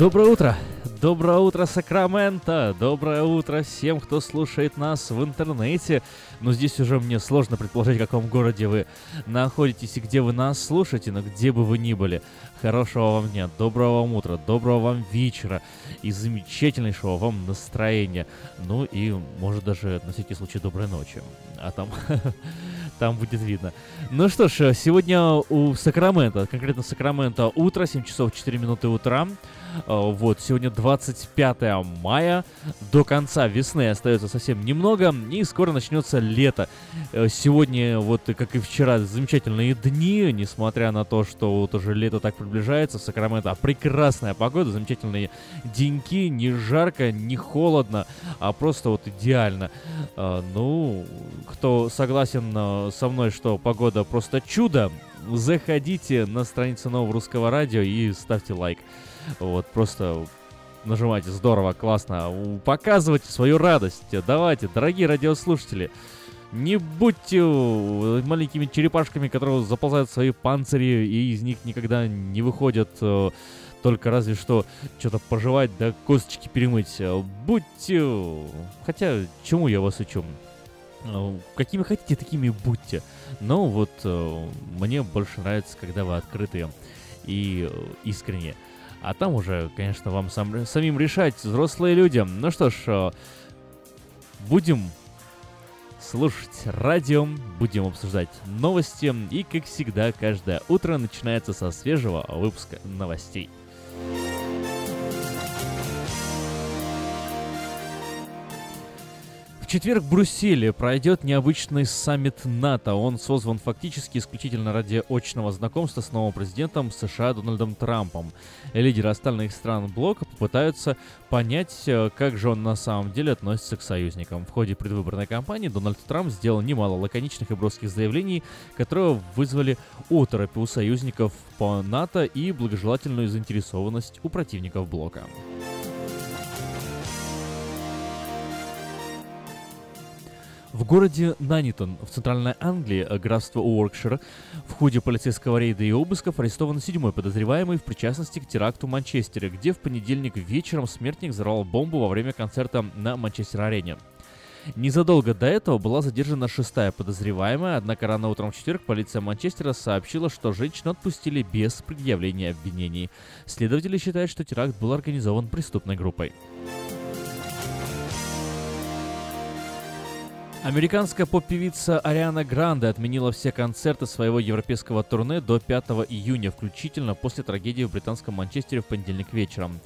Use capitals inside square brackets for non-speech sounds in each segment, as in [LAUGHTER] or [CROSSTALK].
Доброе утро! Доброе утро, Сакраменто! Доброе утро всем, кто слушает нас в интернете. Но здесь уже мне сложно предположить, в каком городе вы находитесь и где вы нас слушаете, но где бы вы ни были. Хорошего вам дня, доброго вам утра, доброго вам вечера и замечательнейшего вам настроения. Ну и, может, даже на всякий случай доброй ночи. А там [LAUGHS] там будет видно. Ну что ж, сегодня у Сакрамента, конкретно Сакрамента, утро, 7 часов 4 минуты утра. А, вот, сегодня 25 мая, до конца весны остается совсем немного, и скоро начнется лето. Э, сегодня, вот как и вчера, замечательные дни, несмотря на то, что вот уже лето так приближается, в Сакраменто прекрасная погода, замечательные деньки, не жарко, не холодно, а просто вот идеально. А, ну, кто согласен э, со мной, что погода просто чудо, заходите на страницу нового русского радио и ставьте лайк. Вот, просто нажимайте, здорово, классно, показывайте свою радость. Давайте, дорогие радиослушатели, не будьте маленькими черепашками, которые заползают в свои панцири и из них никогда не выходят э, только разве что что-то пожевать, да косточки перемыть. Будьте... Хотя, чему я вас учу? Э, какими хотите, такими будьте. Но вот э, мне больше нравится, когда вы открытые и искренне. А там уже, конечно, вам сам, самим решать, взрослые люди. Ну что ж, э, будем слушать радио, будем обсуждать новости. И, как всегда, каждое утро начинается со свежего выпуска новостей. Четверг в Брюсселе пройдет необычный саммит НАТО. Он созван фактически исключительно ради очного знакомства с новым президентом США Дональдом Трампом. Лидеры остальных стран блока попытаются понять, э, как же он на самом деле относится к союзникам. В ходе предвыборной кампании Дональд Трамп сделал немало лаконичных и броских заявлений, которые вызвали оторопь у союзников по НАТО и благожелательную заинтересованность у противников блока. В городе Нанитон в центральной Англии, э, графство Уоркшир, в ходе полицейского рейда и обысков арестован седьмой подозреваемый в причастности к теракту в Манчестере, где в понедельник вечером смертник взорвал бомбу во время концерта на Манчестер-арене. Незадолго до этого была задержана шестая подозреваемая, однако рано утром в четверг полиция Манчестера сообщила, что женщину отпустили без предъявления обвинений. Следователи считают, что теракт был организован преступной группой. Американская поп-певица Ариана Гранде отменила все концерты своего европейского турне до 5 июня, включительно после трагедии в британском Манчестере в понедельник вечером.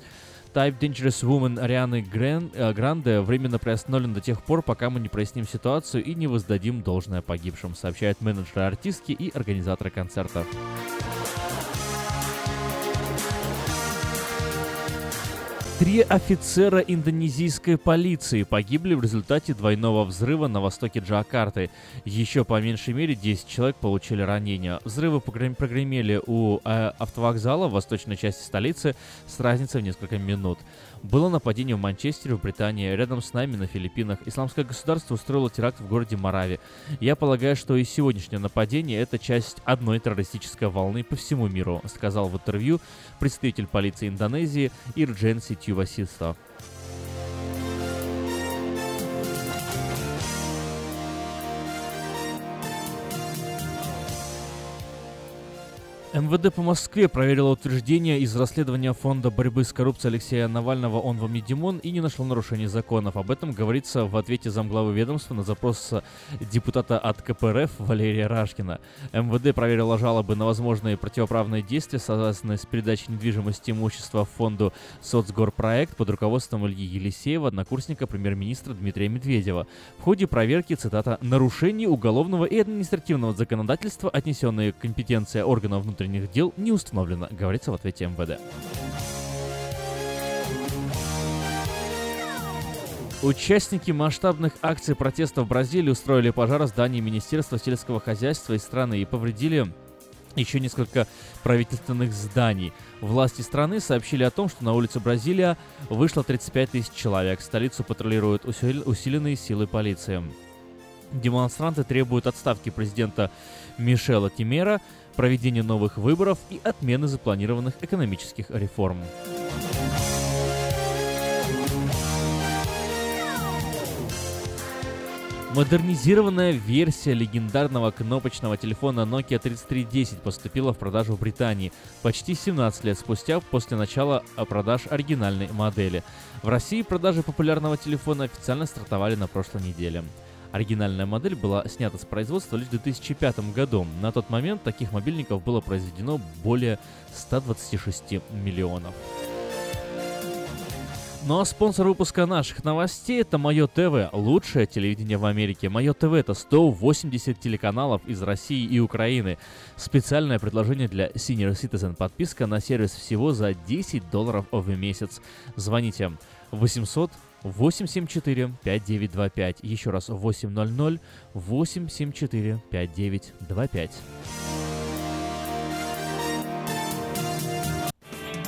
Type Dangerous Woman Арианы Грен, э, Гранде временно приостановлен до тех пор, пока мы не проясним ситуацию и не воздадим должное погибшим, сообщают менеджеры артистки и организаторы концерта. Три офицера индонезийской полиции погибли в результате двойного взрыва на востоке Джакарты. Еще по меньшей мере 10 человек получили ранения. Взрывы прогремели у э, автовокзала в восточной части столицы с разницей в несколько минут. Было нападение в Манчестере, в Британии, рядом с нами на Филиппинах. Исламское государство устроило теракт в городе Марави. Я полагаю, что и сегодняшнее нападение – это часть одной террористической волны по всему миру, сказал в интервью представитель полиции Индонезии Ирдженси Тювасисто. МВД по Москве проверило утверждение из расследования Фонда борьбы с коррупцией Алексея Навального «Он вам не Димон» и не нашло нарушений законов. Об этом говорится в ответе замглавы ведомства на запрос депутата от КПРФ Валерия Рашкина. МВД проверило жалобы на возможные противоправные действия, связанные с передачей недвижимости имущества фонду «Соцгорпроект» под руководством Ильи Елисеева, однокурсника премьер-министра Дмитрия Медведева. В ходе проверки, цитата, «нарушений уголовного и административного законодательства, отнесенные к компетенции органов внутренних внутренних дел не установлено, говорится в ответе МВД. Участники масштабных акций протеста в Бразилии устроили пожар в здании Министерства сельского хозяйства и страны и повредили еще несколько правительственных зданий. Власти страны сообщили о том, что на улице Бразилия вышло 35 тысяч человек. Столицу патрулируют усиленные силы полиции. Демонстранты требуют отставки президента Мишела Тимера, проведения новых выборов и отмены запланированных экономических реформ. Модернизированная версия легендарного кнопочного телефона Nokia 3310 поступила в продажу в Британии почти 17 лет спустя после начала продаж оригинальной модели. В России продажи популярного телефона официально стартовали на прошлой неделе. Оригинальная модель была снята с производства лишь в 2005 году. На тот момент таких мобильников было произведено более 126 миллионов. Ну а спонсор выпуска наших новостей это Мое ТВ, лучшее телевидение в Америке. Мое ТВ это 180 телеканалов из России и Украины. Специальное предложение для Senior Citizen. Подписка на сервис всего за 10 долларов в месяц. Звоните 800 874 5925. Еще раз 800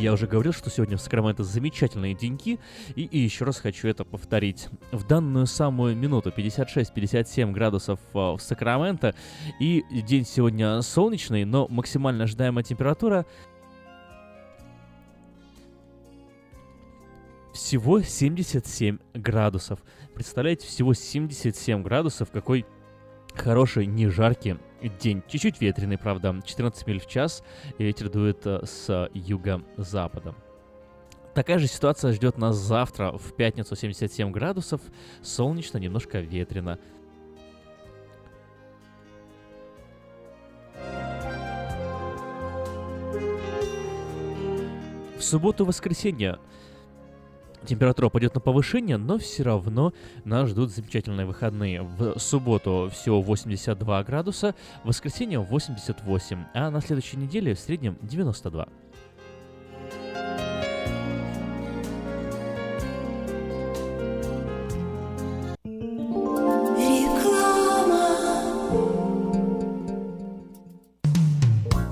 Я уже говорил, что сегодня в Сакраменто замечательные деньки, и, и еще раз хочу это повторить. В данную самую минуту 56-57 градусов а, в Сакраменто, и день сегодня солнечный, но максимально ожидаемая температура всего 77 градусов. Представляете, всего 77 градусов, какой хороший, не жаркий день. Чуть-чуть ветреный, правда, 14 миль в час, и ветер дует э, с юго-запада. Такая же ситуация ждет нас завтра, в пятницу 77 градусов, солнечно, немножко ветрено. В субботу-воскресенье температура пойдет на повышение, но все равно нас ждут замечательные выходные. В субботу всего 82 градуса, в воскресенье 88, а на следующей неделе в среднем 92.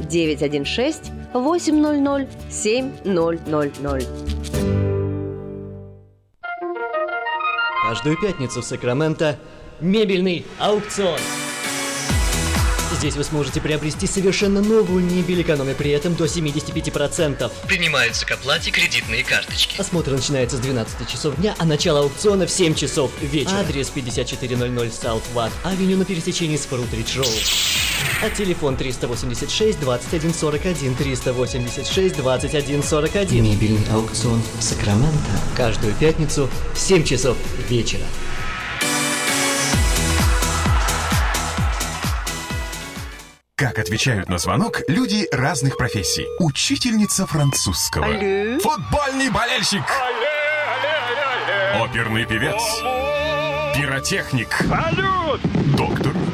916 800 7000. Каждую пятницу в Сакраменто мебельный аукцион. Здесь вы сможете приобрести совершенно новую мебель, экономя при этом до 75%. Принимаются к оплате кредитные карточки. Осмотр начинается с 12 часов дня, а начало аукциона в 7 часов вечера. Адрес 5400 South Watt Авеню на пересечении с Фрутридж Роуд. А телефон 386 21 41 386 21 41. Мебельный аукцион Сакраменто. Каждую пятницу в 7 часов вечера. Как отвечают на звонок люди разных профессий. Учительница французского. Алле. Футбольный болельщик. Оперный певец. Пиротехник. Салют! Доктор.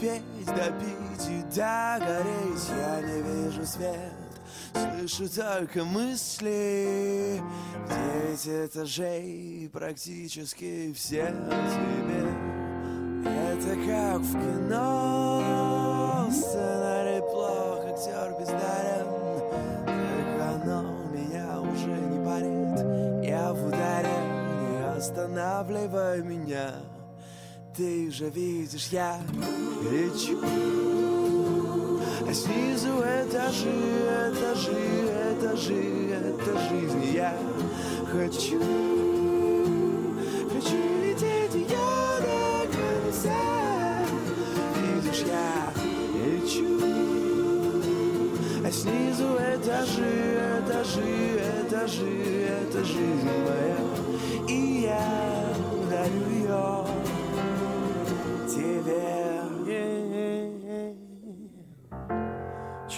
допеть, допить и догореть. Я не вижу свет, слышу только мысли. Девять этажей, практически все тебе. Это как в кино же видишь, я лечу. А снизу этажи, этажи, этажи, это жизнь Я хочу, хочу лететь я до конца. Видишь, я лечу. А снизу этажи, этажи, этажи, это жизнь моя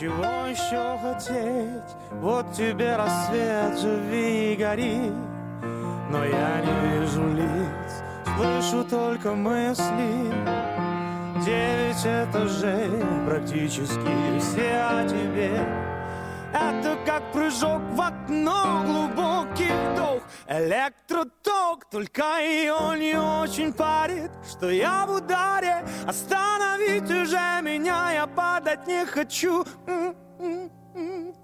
Чего еще хотеть? Вот тебе рассвет, живи и гори. Но я не вижу лиц, слышу только мысли. Девять этажей, практически все о тебе как прыжок в окно, глубокий вдох. Электроток, только ее не очень парит Что я в ударе, остановить уже меня Я падать не хочу.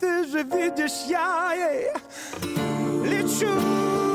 Ты же видишь, я ей лечу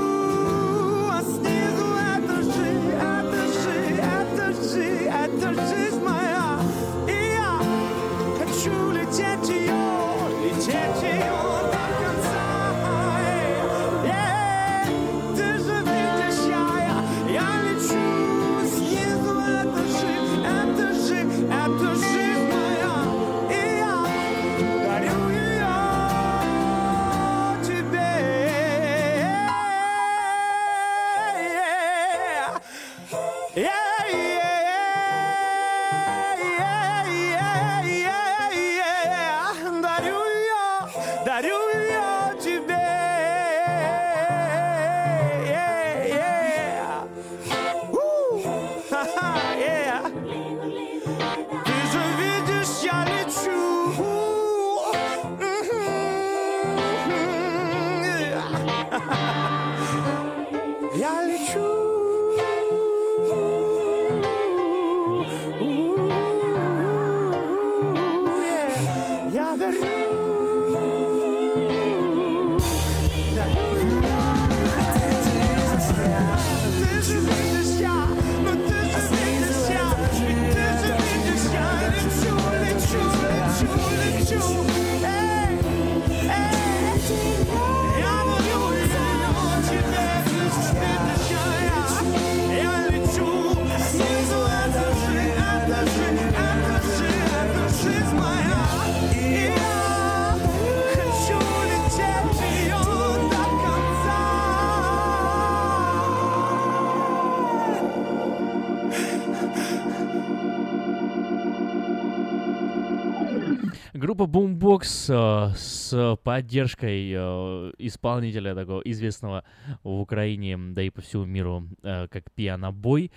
Группа Boombox э, с поддержкой э, исполнителя такого известного в Украине, да и по всему миру, э, как Пианобой.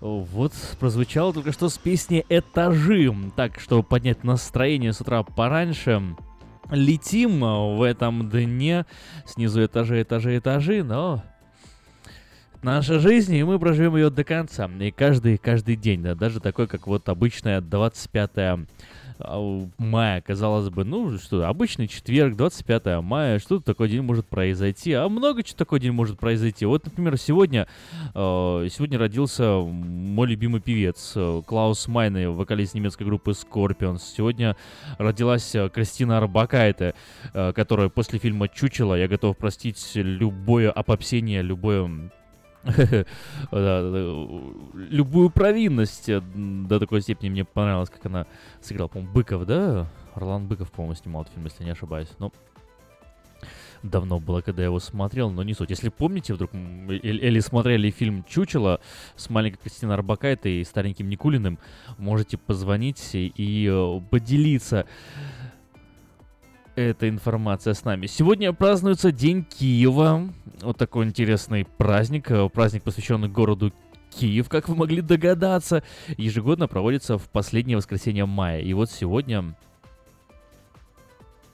Вот прозвучало только что с песни «Этажи». Так, чтобы поднять настроение с утра пораньше, летим э, в этом дне. Снизу этажи, этажи, этажи, но наша жизнь, и мы проживем ее до конца. И каждый, каждый день, да, даже такой, как вот обычная 25 а, мая, казалось бы, ну что, обычный четверг, 25 мая, что такой день может произойти? А много чего такой день может произойти. Вот, например, сегодня, э, сегодня родился мой любимый певец э, Клаус Майне, вокалист немецкой группы Scorpions. Сегодня родилась э, Кристина Арбакайте, э, которая после фильма «Чучело» я готов простить любое опопсение, любое любую провинность э, до такой степени мне понравилось, как она сыграла, по-моему, Быков, да? Орлан Быков, по-моему, снимал этот фильм, если не ошибаюсь. Ну, давно было, когда я его смотрел, но не суть. Если помните вдруг, или смотрели фильм «Чучело» с маленькой Кристиной Арбакайтой и стареньким Никулиным, можете позвонить и э, поделиться эта информация с нами. Сегодня празднуется День Киева. Вот такой интересный праздник. э, Праздник, посвященный городу Киев, как вы могли догадаться, ежегодно проводится в последнее воскресенье мая. И вот сегодня...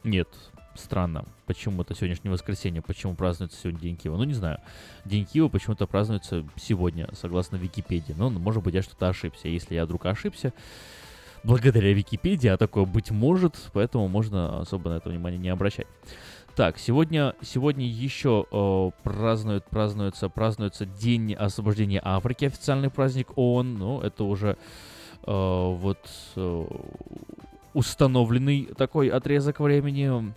Нет, странно. Почему это сегодняшнее воскресенье? Почему празднуется сегодня День Киева? Ну, не знаю. День Киева почему-то празднуется сегодня, согласно Википедии. Но, может быть, я что-то ошибся. Если я вдруг ошибся, благодаря Википедии, а такое быть может, поэтому можно особо на это внимание не обращать. Так, сегодня, сегодня еще э, празднуют, празднуется, празднуется День освобождения Африки, официальный праздник ООН. Ну, это уже э, вот э, установленный такой отрезок времени.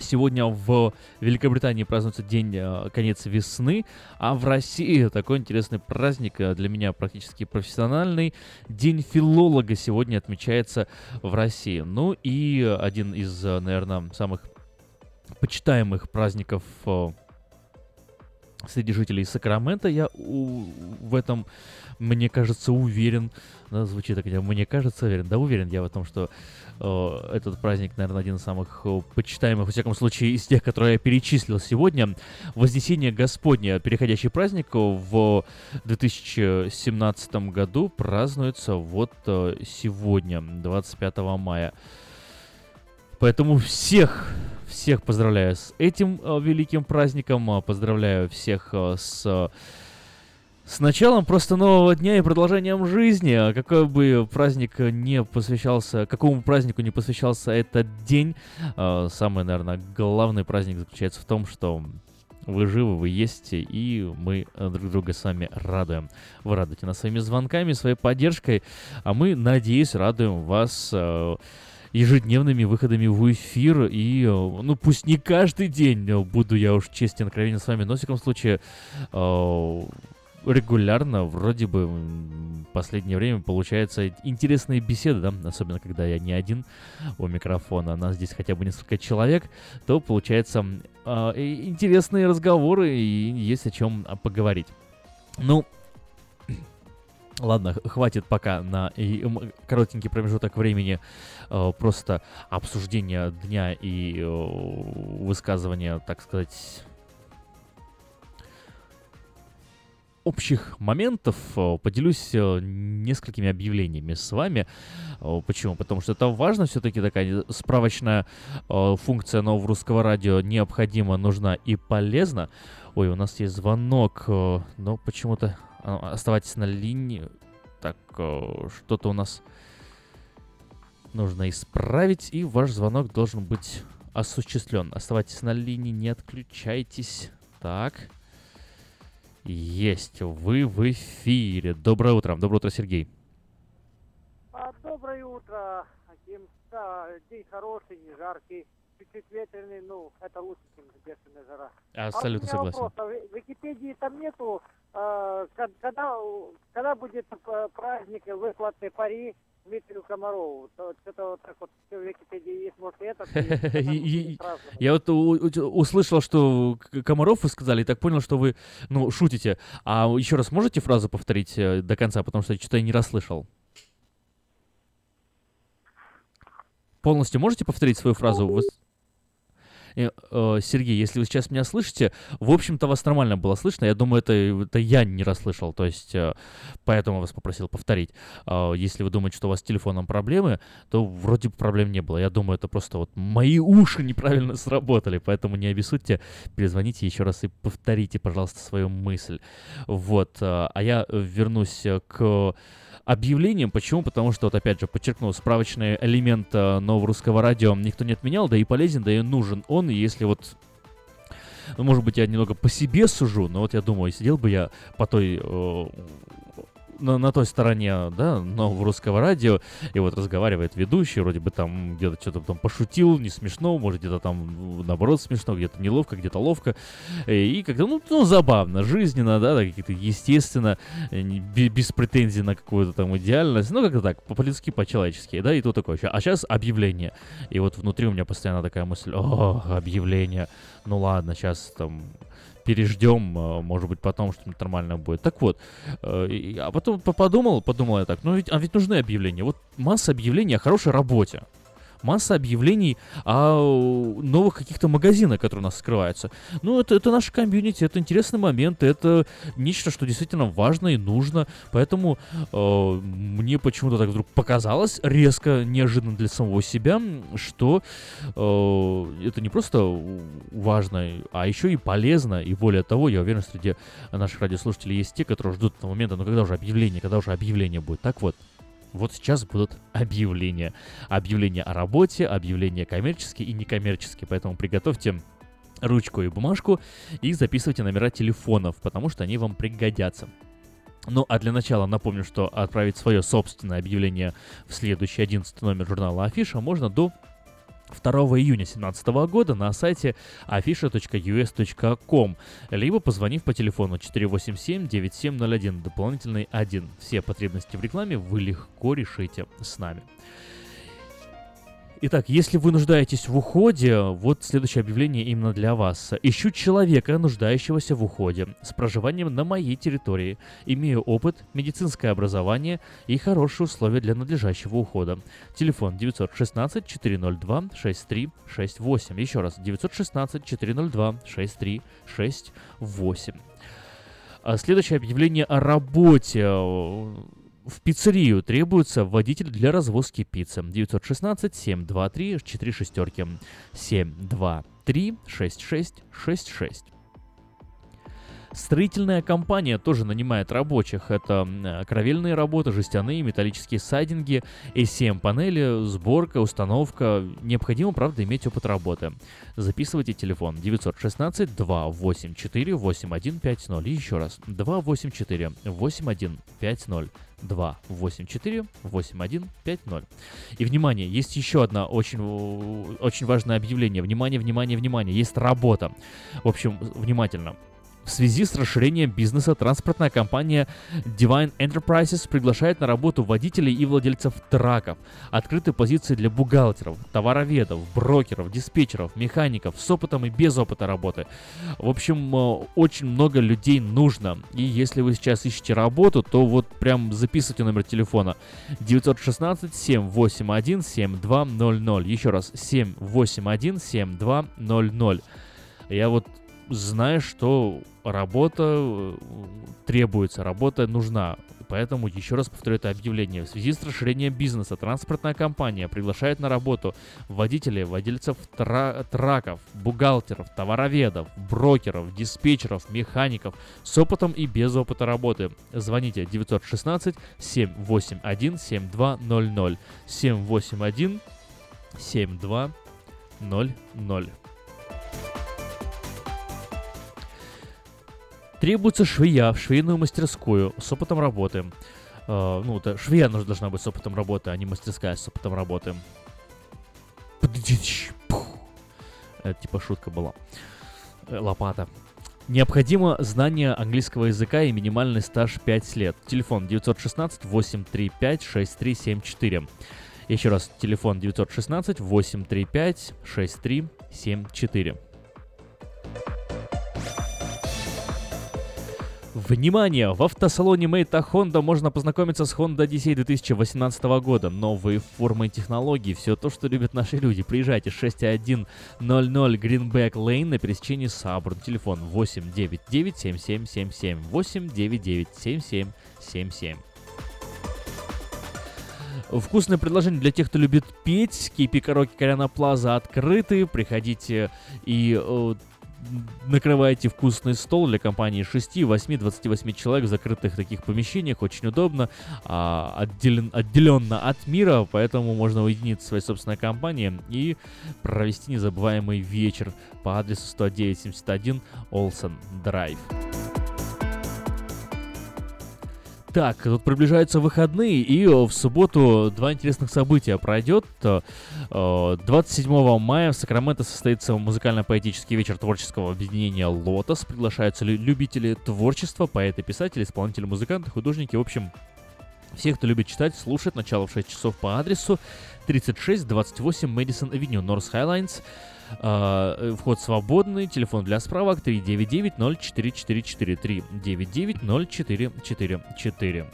Сегодня в Великобритании празднуется день э, конец весны, а в России такой интересный праздник э, для меня практически профессиональный. День филолога сегодня отмечается в России. Ну и один из, э, наверное, самых почитаемых праздников среди жителей Сакрамента. Я у, в этом, мне кажется, уверен. Да, звучит так, мне кажется, уверен. Да, уверен я в том, что э, этот праздник, наверное, один из самых э, почитаемых, во всяком случае, из тех, которые я перечислил сегодня. Вознесение Господне, переходящий праздник, в 2017 году празднуется вот э, сегодня, 25 мая. Поэтому всех, всех поздравляю с этим э, великим праздником, э, поздравляю всех э, с с началом просто нового дня и продолжением жизни. Какой бы праздник не посвящался, какому празднику не посвящался этот день, самый, наверное, главный праздник заключается в том, что вы живы, вы есть, и мы друг друга с вами радуем. Вы радуете нас своими звонками, своей поддержкой, а мы, надеюсь, радуем вас ежедневными выходами в эфир. И, э, ну, пусть не каждый день э, буду я уж честен, откровенен с вами, но, в всяком случае, э, регулярно, вроде бы, в последнее время получаются интересные беседы, да, особенно когда я не один у микрофона, а нас здесь хотя бы несколько человек, то получается э, интересные разговоры и есть о чем поговорить. Ну, Ладно, хватит пока на коротенький промежуток времени э, просто обсуждения дня и э, высказывания, так сказать, общих моментов э, поделюсь несколькими объявлениями с вами. Почему? Потому что это важно, все-таки такая справочная функция нового русского радио необходима, нужна и полезна. Ой, у нас есть звонок, но почему-то оставайтесь на линии. Так, что-то у нас нужно исправить, и ваш звонок должен быть осуществлен. Оставайтесь на линии, не отключайтесь. Так. Есть, вы в эфире. Доброе утро. Доброе утро, Сергей. А, доброе утро, Аким. Да, день хороший, не жаркий, чуть-чуть ветреный, ну, это лучше, чем бешеная жара. Абсолютно а согласен. Вопрос, а в Википедии там нету, э, когда, когда будет праздник выплаты пари Дмитрию Комарову. То, что-то вот так вот в Википедии есть, может, и это. [LAUGHS] Я вот услышал, что Комаров вы сказали, и так понял, что вы, ну, шутите. А еще раз можете фразу повторить э, до конца, потому что что-то я не расслышал. Полностью можете повторить свою фразу? Э, э, Сергей, если вы сейчас меня слышите, в общем-то вас нормально было слышно. Я думаю, это, это я не расслышал, то есть э, поэтому вас попросил повторить. Если вы думаете, что у вас с телефоном проблемы, то вроде бы проблем не было. Я думаю, это просто вот мои уши неправильно сработали, поэтому не обессудьте, перезвоните еще раз и повторите, пожалуйста, свою мысль. Вот, а я вернусь к объявлением. Почему? Потому что, вот опять же, подчеркну, справочный элемент э, нового русского радио никто не отменял, да и полезен, да и нужен он. Если вот ну, может быть, я немного по себе сужу, но вот я думаю, сидел бы я по той э, на, на той стороне, да, нового русского радио, и вот разговаривает ведущий, вроде бы там где-то что-то там пошутил, не смешно, может где-то там наоборот смешно, где-то неловко, где-то ловко, и как-то, ну, ну, забавно, жизненно, да, как-то естественно, без претензий на какую-то там идеальность, ну, как-то так, по-людски, по-человечески, да, и то такое. А сейчас объявление, и вот внутри у меня постоянно такая мысль, о, объявление, ну ладно, сейчас там переждем, э, может быть, потом что-нибудь нормально будет. Так вот, э, а потом подумал, подумал я так, ну ведь, а ведь нужны объявления. Вот масса объявлений о хорошей работе. Масса объявлений о новых каких-то магазинах, которые у нас скрываются. Ну, это, это наш комьюнити, это интересный момент, это нечто, что действительно важно и нужно, поэтому э, мне почему-то так вдруг показалось резко, неожиданно для самого себя, что э, это не просто важно, а еще и полезно, и более того, я уверен, среди наших радиослушателей есть те, которые ждут этого момента, ну когда уже объявление, когда уже объявление будет. Так вот, вот сейчас будут объявления. Объявления о работе, объявления коммерческие и некоммерческие, поэтому приготовьте ручку и бумажку и записывайте номера телефонов, потому что они вам пригодятся. Ну, а для начала напомню, что отправить свое собственное объявление в следующий 11 номер журнала Афиша можно до 2 июня 2017 года на сайте afisha.us.com, либо позвонив по телефону 487-9701, дополнительный 1. Все потребности в рекламе вы легко решите с нами. Итак, если вы нуждаетесь в уходе, вот следующее объявление именно для вас. Ищу человека, нуждающегося в уходе, с проживанием на моей территории. Имею опыт, медицинское образование и хорошие условия для надлежащего ухода. Телефон 916-402-6368. Еще раз, 916-402-6368. А Следующее объявление о работе в пиццерию требуется водитель для развозки пиццы. 916-723-4 шестерки. 723-6666. Строительная компания тоже нанимает рабочих. Это кровельные работы, жестяные, металлические сайдинги, ACM-панели, сборка, установка. Необходимо, правда, иметь опыт работы. Записывайте телефон 916-284-8150. И еще раз, 284-8150. 284-8150. И, внимание, есть еще одно очень, очень важное объявление. Внимание, внимание, внимание. Есть работа. В общем, внимательно. В связи с расширением бизнеса транспортная компания Divine Enterprises приглашает на работу водителей и владельцев траков. Открыты позиции для бухгалтеров, товароведов, брокеров, диспетчеров, механиков с опытом и без опыта работы. В общем, э, очень много людей нужно. И если вы сейчас ищете работу, то вот прям записывайте номер телефона 916 781 7200. Еще раз 781 7200. Я вот знаю, что работа э, требуется, работа нужна. Поэтому еще раз повторю это объявление. В связи с расширением бизнеса транспортная компания приглашает на работу водителей, владельцев тра- траков, бухгалтеров, товароведов, брокеров, диспетчеров, механиков с опытом и без опыта работы. Звоните 916 781 7200 781 7200. Требуется швея в швейную мастерскую с опытом работы. Э, ну, это швея должна быть с опытом работы, а не мастерская с опытом работы. Это типа шутка была. Э, Лопата. Необходимо знание английского языка и минимальный стаж 5 лет. Телефон 916-835-6374. Еще раз, телефон 916-835-6374. Внимание! В автосалоне Мейта Honda можно познакомиться с Honda Odyssey 2018 года. Новые формы и технологии, все то, что любят наши люди. Приезжайте 6100 Greenback Lane на пересечении Сабурн. Телефон 899 7777 899 7777. Вкусное предложение для тех, кто любит петь. Кейпи Караоке Коляна Плаза открыты. Приходите и э, накрываете вкусный стол для компании 6, 8, 28 человек в закрытых таких помещениях. Очень удобно, а, отделен, отделенно от мира, поэтому можно уединиться в своей собственной компании и провести незабываемый вечер по адресу 10971 Олсен Драйв. Так, тут приближаются выходные, и э, в субботу два интересных события пройдет. Э, 27 мая в Сакраменто состоится музыкально-поэтический вечер творческого объединения «Лотос». Приглашаются лю- любители творчества, поэты, писатели, исполнители, музыканты, художники, в общем, все, кто любит читать, слушать. Начало в 6 часов по адресу 3628 Madison Avenue, North Highlands. Э, вход свободный, телефон для справок 399-0444, 399-0444.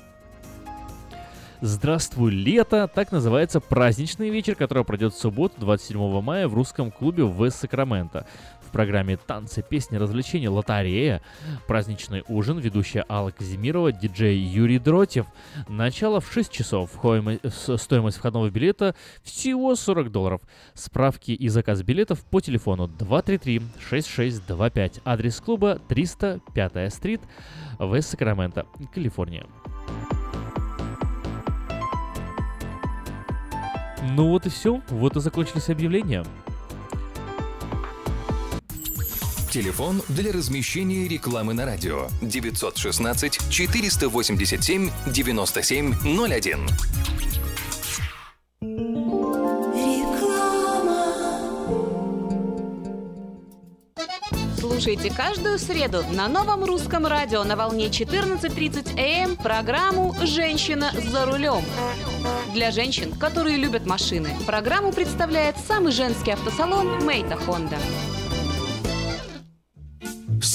«Здравствуй, лето» — так называется праздничный вечер, который пройдет в субботу, 27 мая, в русском клубе в Сакраменто. Программе «Танцы, песни, развлечения, лотерея», праздничный ужин, ведущая Алла Казимирова, диджей Юрий Дротев. Начало в 6 часов. Стоимость входного билета всего 40 долларов. Справки и заказ билетов по телефону 233-6625. Адрес клуба 305 стрит в Сакраменто, Калифорния. Ну вот и все, вот и закончились объявления. Телефон для размещения рекламы на радио 916 487 9701. Слушайте каждую среду на новом русском радио на волне 14.30 АМ программу «Женщина за рулем». Для женщин, которые любят машины, программу представляет самый женский автосалон «Мейта Хонда».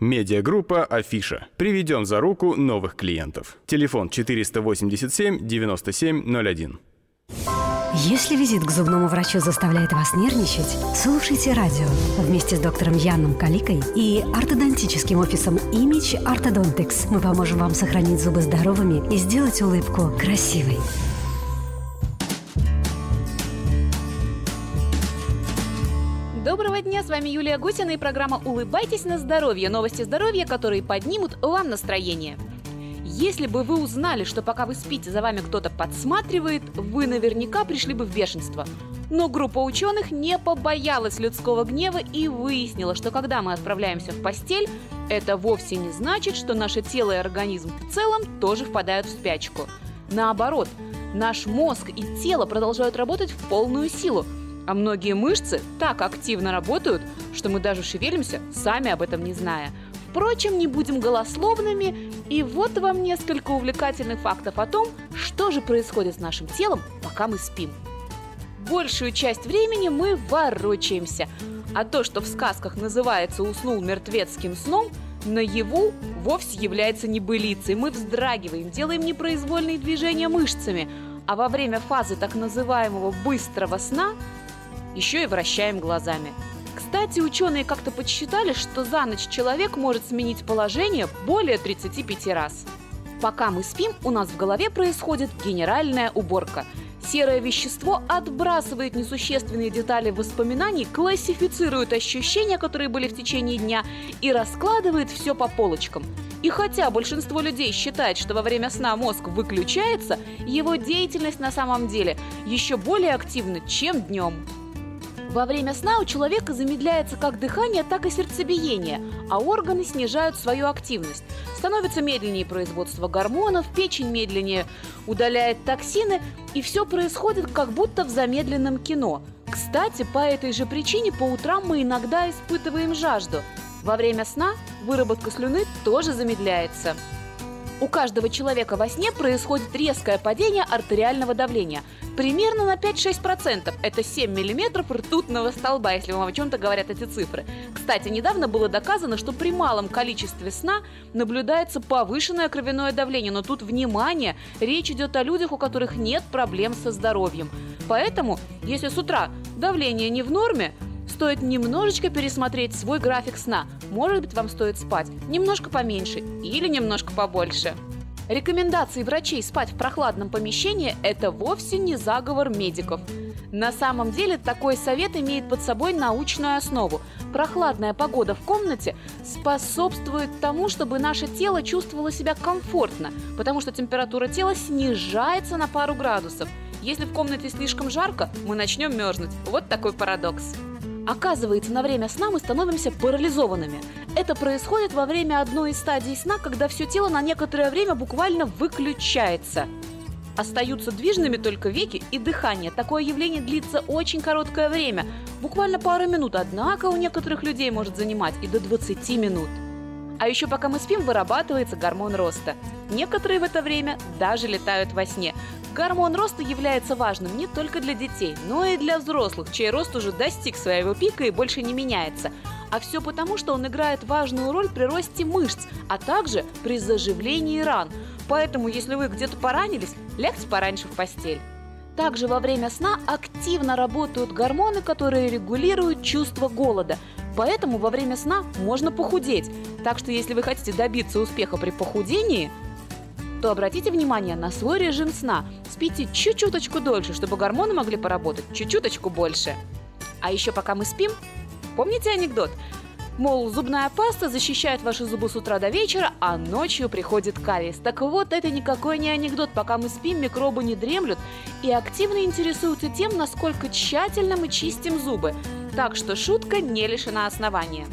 Медиагруппа «Афиша». Приведем за руку новых клиентов. Телефон 487 9701. Если визит к зубному врачу заставляет вас нервничать, слушайте радио вместе с доктором Яном Каликой и ортодонтическим офисом Image Orthodontics. Мы поможем вам сохранить зубы здоровыми и сделать улыбку красивой. Доброго дня, с вами Юлия Гусина и программа «Улыбайтесь на здоровье». Новости здоровья, которые поднимут вам настроение. Если бы вы узнали, что пока вы спите, за вами кто-то подсматривает, вы наверняка пришли бы в бешенство. Но группа ученых не побоялась людского гнева и выяснила, что когда мы отправляемся в постель, это вовсе не значит, что наше тело и организм в целом тоже впадают в спячку. Наоборот, наш мозг и тело продолжают работать в полную силу, а многие мышцы так активно работают, что мы даже шевелимся, сами об этом не зная. Впрочем, не будем голословными, и вот вам несколько увлекательных фактов о том, что же происходит с нашим телом, пока мы спим. Большую часть времени мы ворочаемся, а то, что в сказках называется «уснул мертвецким сном», наяву вовсе является небылицей. Мы вздрагиваем, делаем непроизвольные движения мышцами, а во время фазы так называемого быстрого сна еще и вращаем глазами. Кстати, ученые как-то подсчитали, что за ночь человек может сменить положение более 35 раз. Пока мы спим, у нас в голове происходит генеральная уборка. Серое вещество отбрасывает несущественные детали воспоминаний, классифицирует ощущения, которые были в течение дня, и раскладывает все по полочкам. И хотя большинство людей считает, что во время сна мозг выключается, его деятельность на самом деле еще более активна, чем днем. Во время сна у человека замедляется как дыхание, так и сердцебиение, а органы снижают свою активность. Становится медленнее производство гормонов, печень медленнее удаляет токсины, и все происходит как будто в замедленном кино. Кстати, по этой же причине по утрам мы иногда испытываем жажду. Во время сна выработка слюны тоже замедляется. У каждого человека во сне происходит резкое падение артериального давления. Примерно на 5-6%. Это 7 миллиметров ртутного столба, если вам о чем-то говорят эти цифры. Кстати, недавно было доказано, что при малом количестве сна наблюдается повышенное кровяное давление. Но тут, внимание, речь идет о людях, у которых нет проблем со здоровьем. Поэтому, если с утра давление не в норме, стоит немножечко пересмотреть свой график сна. Может быть, вам стоит спать немножко поменьше или немножко побольше. Рекомендации врачей спать в прохладном помещении – это вовсе не заговор медиков. На самом деле такой совет имеет под собой научную основу. Прохладная погода в комнате способствует тому, чтобы наше тело чувствовало себя комфортно, потому что температура тела снижается на пару градусов. Если в комнате слишком жарко, мы начнем мерзнуть. Вот такой парадокс. Оказывается, на время сна мы становимся парализованными. Это происходит во время одной из стадий сна, когда все тело на некоторое время буквально выключается. Остаются движными только веки и дыхание. Такое явление длится очень короткое время, буквально пару минут, однако у некоторых людей может занимать и до 20 минут. А еще пока мы спим, вырабатывается гормон роста. Некоторые в это время даже летают во сне. Гормон роста является важным не только для детей, но и для взрослых, чей рост уже достиг своего пика и больше не меняется. А все потому, что он играет важную роль при росте мышц, а также при заживлении ран. Поэтому, если вы где-то поранились, лягте пораньше в постель. Также во время сна активно работают гормоны, которые регулируют чувство голода. Поэтому во время сна можно похудеть. Так что если вы хотите добиться успеха при похудении, то обратите внимание на свой режим сна. Спите чуть-чуточку дольше, чтобы гормоны могли поработать чуть-чуточку больше. А еще пока мы спим, помните анекдот? Мол, зубная паста защищает ваши зубы с утра до вечера, а ночью приходит кариес. Так вот, это никакой не анекдот. Пока мы спим, микробы не дремлют и активно интересуются тем, насколько тщательно мы чистим зубы. Так что шутка не лишена основания.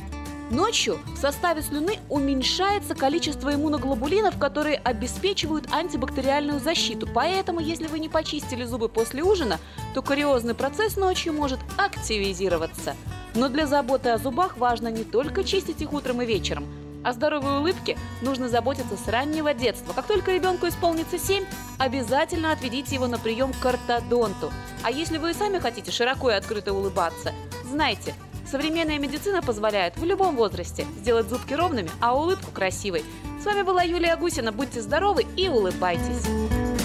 Ночью в составе слюны уменьшается количество иммуноглобулинов, которые обеспечивают антибактериальную защиту. Поэтому, если вы не почистили зубы после ужина, то кариозный процесс ночью может активизироваться. Но для заботы о зубах важно не только чистить их утром и вечером. О здоровой улыбке нужно заботиться с раннего детства. Как только ребенку исполнится 7, обязательно отведите его на прием к ортодонту. А если вы и сами хотите широко и открыто улыбаться, знайте, современная медицина позволяет в любом возрасте сделать зубки ровными, а улыбку красивой. С вами была Юлия Гусина. Будьте здоровы и улыбайтесь.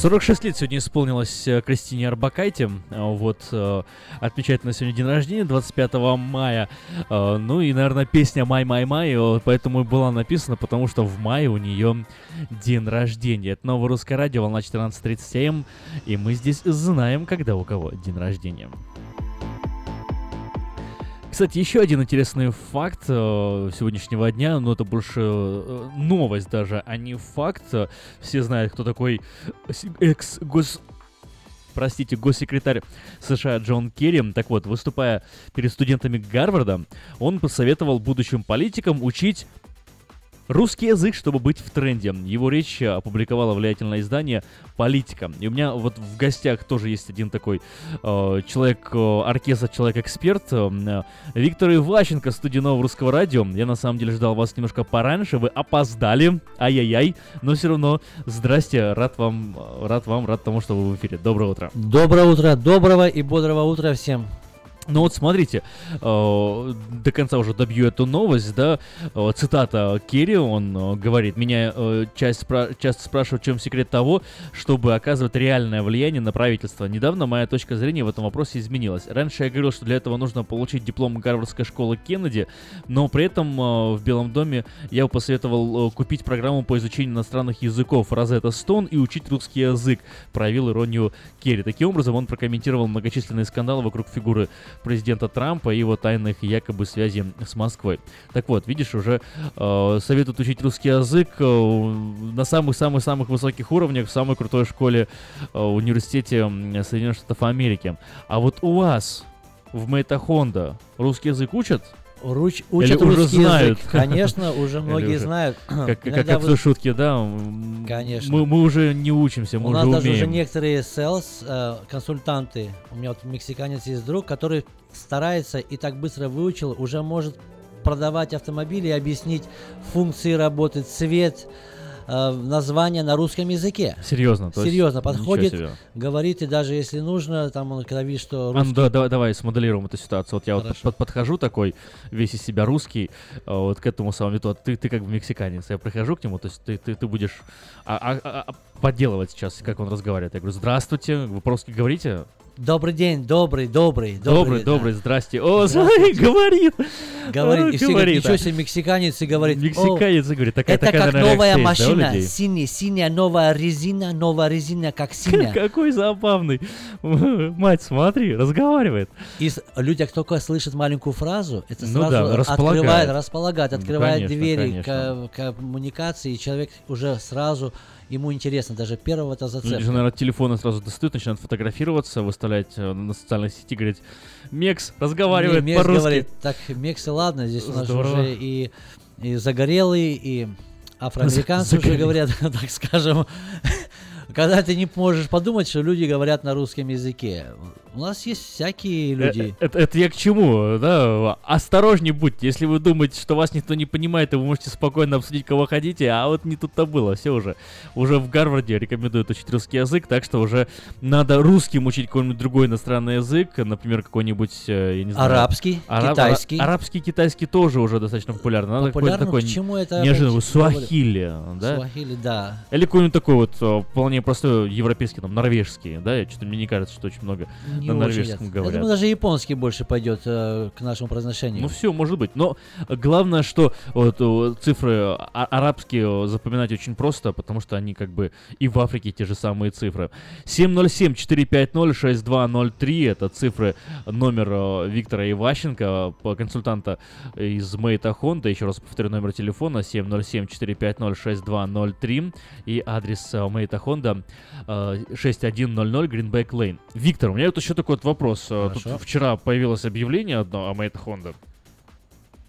46 лет сегодня исполнилось э, Кристине Арбакайте. Э, вот, э, отмечает на сегодня день рождения, 25 мая. Ну и, наверное, песня «Май, май, май», поэтому и была написана, потому что в мае у нее день рождения. Это новое русское радио, волна 14.37, и мы здесь знаем, когда у кого день рождения. Кстати, еще один интересный факт э, сегодняшнего дня, но это больше э, новость даже, а не факт. Все знают, кто такой экс-гос... Простите, госсекретарь США Джон Керри. Так вот, выступая перед студентами Гарварда, он посоветовал будущим политикам учить русский язык, чтобы быть в тренде. Его речь опубликовало влиятельное издание «Политика». И у меня вот в гостях тоже есть один такой э, человек, э, оркестр, человек-эксперт, э, Виктор Иващенко, студия Нового Русского Радио. Я на самом деле ждал вас немножко пораньше, вы опоздали, ай-яй-яй, но все равно здрасте, рад вам, рад вам, рад тому, что вы в эфире. Доброе утро. Доброе утро, доброго и бодрого утра всем. Ну вот смотрите, э, до конца уже добью эту новость, да, э, цитата Керри, он э, говорит, меня часть спра- часто спрашивают, в чем секрет того, чтобы оказывать реальное влияние на правительство. Недавно моя точка зрения в этом вопросе изменилась. Раньше я говорил, что для этого нужно получить диплом Гарвардской школы Кеннеди, но при этом в Белом доме я бы посоветовал купить программу по изучению иностранных языков Розетта Stone и учить русский язык, проявил иронию Керри. Таким образом, он прокомментировал многочисленные скандалы вокруг фигуры президента Трампа и его тайных якобы связей с Москвой. Так вот, видишь, уже э, советуют учить русский язык э, на самых-самых-самых высоких уровнях в самой крутой школе э, университете Соединенных Штатов Америки. А вот у вас в Мэйта Хонда русский язык учат? Руч, Или учат уже русский знают? язык. Конечно, уже Или многие уже- знают. Как, как, как в вы- той шутке, да? Конечно. Мы, мы уже не учимся, мы У нас уже даже уже умеем. некоторые sales, э, консультанты, у меня вот мексиканец есть друг, который старается и так быстро выучил, уже может продавать автомобили и объяснить функции работы, цвет, э, название на русском языке. Серьезно? то Серьезно, подходит, говорит, и даже если нужно, там он, видит, что А, ну, русский- да, давай, давай смоделируем эту ситуацию. Вот я вот Хорошо. под- подхожу такой, весь из себя русский, а, вот к этому самому методу. Ты, ты как бы мексиканец. Я прихожу к нему, то есть ты, ты, ты будешь а, а- а- а подделывать сейчас, как он разговаривает. Я говорю, здравствуйте, вы по-русски говорите? Добрый день, добрый, добрый, Добрый, да. добрый, здрасте. О, смотри, говорит. Говорит, О, и все говорит, ничего себе, мексиканец, и говорит, «О, Мексиканец и говорит, такая- это такая, как наверное, новая реакция да, машина, людей?» синяя, синяя новая резина, новая резина, как [LAUGHS] синяя. Какой забавный. Мать, смотри, разговаривает. И люди, как только слышат маленькую фразу, это Ну сразу да, располагает. открывает, располагает, Ну, открывает конечно, двери конечно. к, к коммуникации, и человек уже сразу, ему интересно, даже первого это Люди же, зацепка. наверное, телефоны сразу достают, начинают фотографироваться, выставлять э, на социальной сети, говорить, Мекс разговаривает Мекс по-русски. говорит, так, Мексы, ладно, здесь у нас же Здорово. уже и, и загорелые, и афроамериканцы уже говорят, [LAUGHS] так скажем. Когда ты не можешь подумать, что люди говорят на русском языке. У нас есть всякие люди. Э, Это, это я к чему, да? Осторожней будьте. Если вы думаете, что вас никто не понимает, то вы можете спокойно обсудить, кого хотите, а вот не тут-то было. Все уже. Уже в Гарварде рекомендуют учить русский язык, так что уже надо русским учить какой-нибудь другой иностранный язык, например, какой-нибудь, э, я не знаю... Арабский, ара- китайский. ара- арабский, китайский тоже уже достаточно популярно. Надо какой-то Популярно? такой К чему это неожиданный опять суахили, да? Суахили, да. Или какой-нибудь такой вот э, вполне простой европейский, там, норвежский, да? Я Что-то мне не кажется, что очень много Не на очень норвежском ясно. говорят. Я думаю, даже японский больше пойдет э, к нашему произношению. Ну все, может быть. Но главное, что вот э, цифры а- арабские э, запоминать очень просто, потому что они как бы и в Африке те же самые цифры. 707-450-6203 это цифры номер э, Виктора Иващенко, консультанта из Maita Honda. Еще раз повторю номер телефона 707-450-6203 и адрес Maita Honda э, 6100 Greenback Lane. Виктор, у меня вот еще такой вот вопрос. Э, Тут Хорошо. вчера появилось объявление одно о Maita Honda.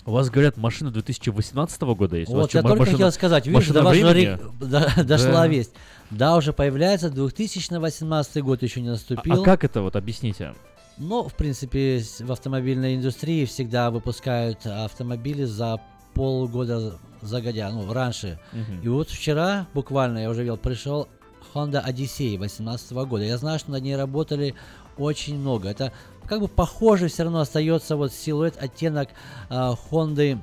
У вас, говорят, машина 2018 года есть. У вас Вот, я только машина- хотел сказать, видишь, машина до вас рек- до- [LAUGHS] дошла Да. весть. Да, уже появляется, 2018 год еще не А, наступил. а как это вот, объясните? Ну, в принципе, в автомобильной индустрии всегда выпускают автомобили за полгода загодя, ну, раньше. Мгм. И вот вчера, буквально, я уже видел, пришел Honda Odyssey 2018 года. Я знаю, что над ней работали очень много. Это как бы похоже все равно остается вот силуэт, оттенок а, Honda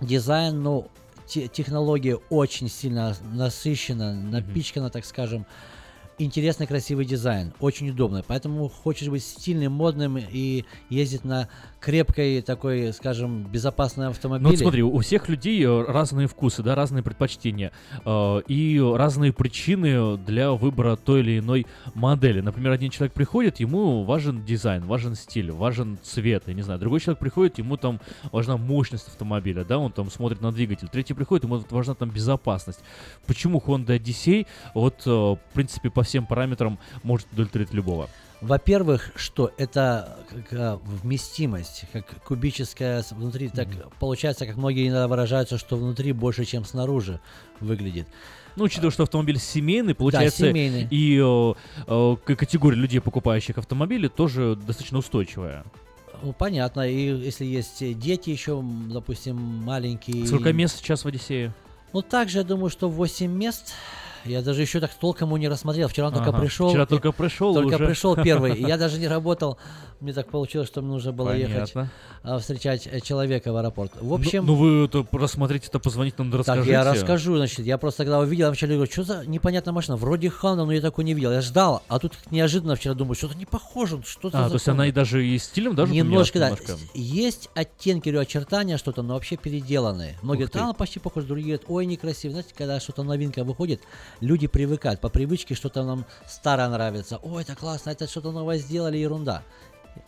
дизайн, но те- технология очень сильно насыщена, напичкана, так скажем. Интересный, красивый дизайн, очень удобно. Поэтому хочешь быть стильным, модным и ездить на крепкой такой, скажем, безопасной автомобиле. Ну вот смотри, у всех людей э, разные вкусы, да, разные предпочтения э, и разные причины для выбора той или иной модели. Например, один человек приходит, ему важен дизайн, важен стиль, важен цвет, я не знаю. Другой человек приходит, ему там важна мощность автомобиля, да, он там смотрит на двигатель. Третий приходит, ему важна там безопасность. Почему Honda Odyssey, вот, э, в принципе, по всем параметрам может удовлетворить любого? Во-первых, что это как, а, вместимость, как кубическая внутри, так получается, как многие иногда выражаются, что внутри больше, чем снаружи выглядит. Ну, учитывая, что автомобиль семейный, получается, семейный. и э, э, к- категория людей, покупающих автомобили, тоже достаточно устойчивая. Ну, понятно, и если есть э, дети еще, допустим, маленькие. Сколько мест сейчас в Одиссее? Ну, также я думаю, что 8 мест, Я даже еще так толком его не рассмотрел. Вчера он только Ага. пришел. Вчера только пришел, Только уже. пришел первый. Я [LAUGHS] даже не работал. Мне так получилось, что мне нужно было ехать Понятно. а, встречать э, человека в аэропорт. В Ну- общем, Ну, вы это рассмотрите, это позвонить нам, да так, расскажите. я расскажу, значит, я просто когда увидел, я вначале говорю, что за непонятная машина, вроде Хана, но я такой не видел, я ждал, а тут неожиданно вчера думаю, что-то не похоже, что-то А, за то есть Honda». она и даже и стилем даже Немножко, да. немножко? Есть оттенки или очертания что-то, но вообще переделанные. Многие она почти похожа, другие говорят, ой, некрасиво. Знаете, когда что-то новинка выходит, люди привыкают по привычке, что-то нам старое нравится. Ой, это классно, это что-то новое сделали, ерунда.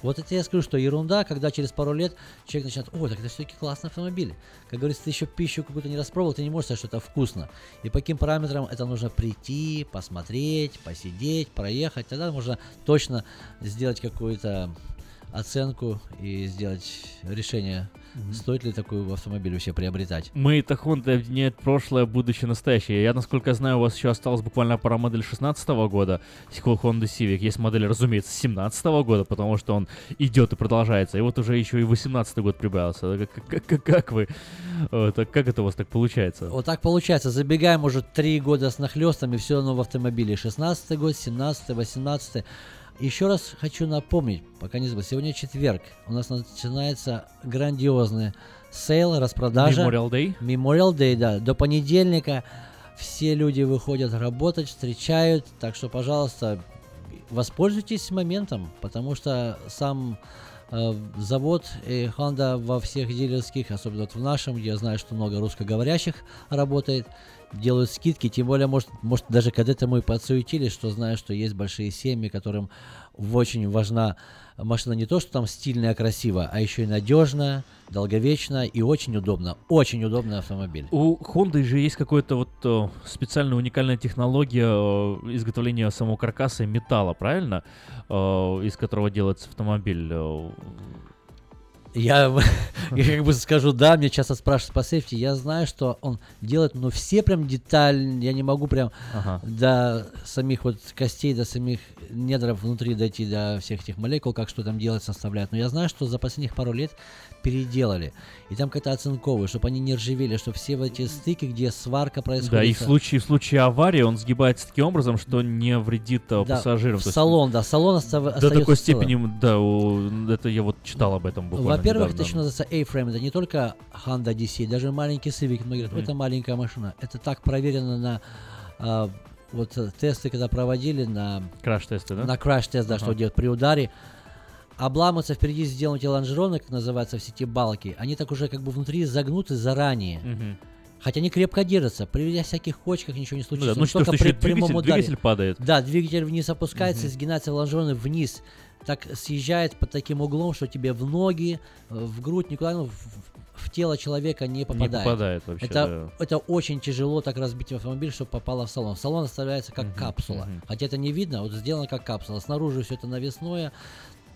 Вот это я скажу, что ерунда, когда через пару лет человек начинает, ой, так это все-таки классный автомобиль. Как говорится, ты еще пищу какую-то не распробовал, ты не можешь сказать, что это вкусно. И по каким параметрам это нужно прийти, посмотреть, посидеть, проехать. Тогда можно точно сделать какую-то оценку и сделать решение, стоит ли такой автомобиль вообще приобретать. Мы-то Honda объединяет прошлое, будущее, настоящее. Я, насколько знаю, у вас еще осталась буквально пара модель 16 года, Sequel Honda Civic. Есть модель, разумеется, 17 года, потому что он идет и продолжается. И вот уже еще и 18 год прибавился. Как, как- как- как вы? так как это у вас так получается? Вот так получается, забегаем уже три года с нахлестом, и все равно в автомобиле. 16 год, 17 18 Еще раз хочу напомнить, пока не забыл, сегодня четверг, у нас начинается грандиозный sale, распродажа. Memorial Day? Memorial Day, да. До понедельника все люди выходят работать, встречают, так что, пожалуйста, воспользуйтесь моментом, потому что сам э, завод и Honda во всех дилерских, особенно вот в нашем, где я знаю, что много русскоговорящих работает, делают скидки, тем более, может, может даже к этому и подсуетились, что знаю, что есть большие семьи, которым очень важна машина не то, что там стильная, красивая, а еще и надежная, долговечная и очень удобно. Очень удобный автомобиль. У Honda же есть какая-то вот э, специальная уникальная технология э, изготовления самого каркаса и металла, правильно? Э, из которого делается автомобиль. Я, [LAUGHS] я как бы скажу, да, мне часто спрашивают по сейфти, я знаю, что он делает, но все прям деталь, я не могу прям Ага. до самих вот костей, до самих недров внутри дойти, до всех этих молекул, как что там делать, составляют. Но я знаю, что за последних пару лет переделали. И там какая-то оцинковая, чтобы они не ржавели, чтобы все вот эти стыки, где сварка происходит. Да, и в случае, в случае аварии он сгибается таким образом, что не вредит э, Да, пассажирам. в салон, да, салон До остается такой целым. степени, да, у- это я вот читал об этом буквально Во-первых, это еще называется A-Frame. Это не только Honda Odyssey, даже маленький Civic. Многие говорят, это маленькая машина. Это так проверено на а, вот э, тесты, когда проводили на Краш-тесты, да? на краш-тест, да, Ага. что делать при ударе. Обламываются впереди сделаны эти лонжероны, как называется, все эти балки. Они так уже как бы внутри загнуты заранее. Мгм. Хотя они крепко держатся. При всяких кочках ничего не Ну случится. да, ну учитывая, только что еще при прямом двигатель- ударе. двигатель падает. Да, двигатель вниз опускается, Мгм. сгинается в лонжероны вниз. Так съезжает под таким углом, что тебе в ноги, в грудь, никуда, ну, в, в- в тело человека не попадает. попадает вообще, Это, это очень тяжело так разбить автомобиль, чтобы попало в салон. Салон оставляется как капсула. Хотя это не видно, вот сделано как капсула. Снаружи все это навесное,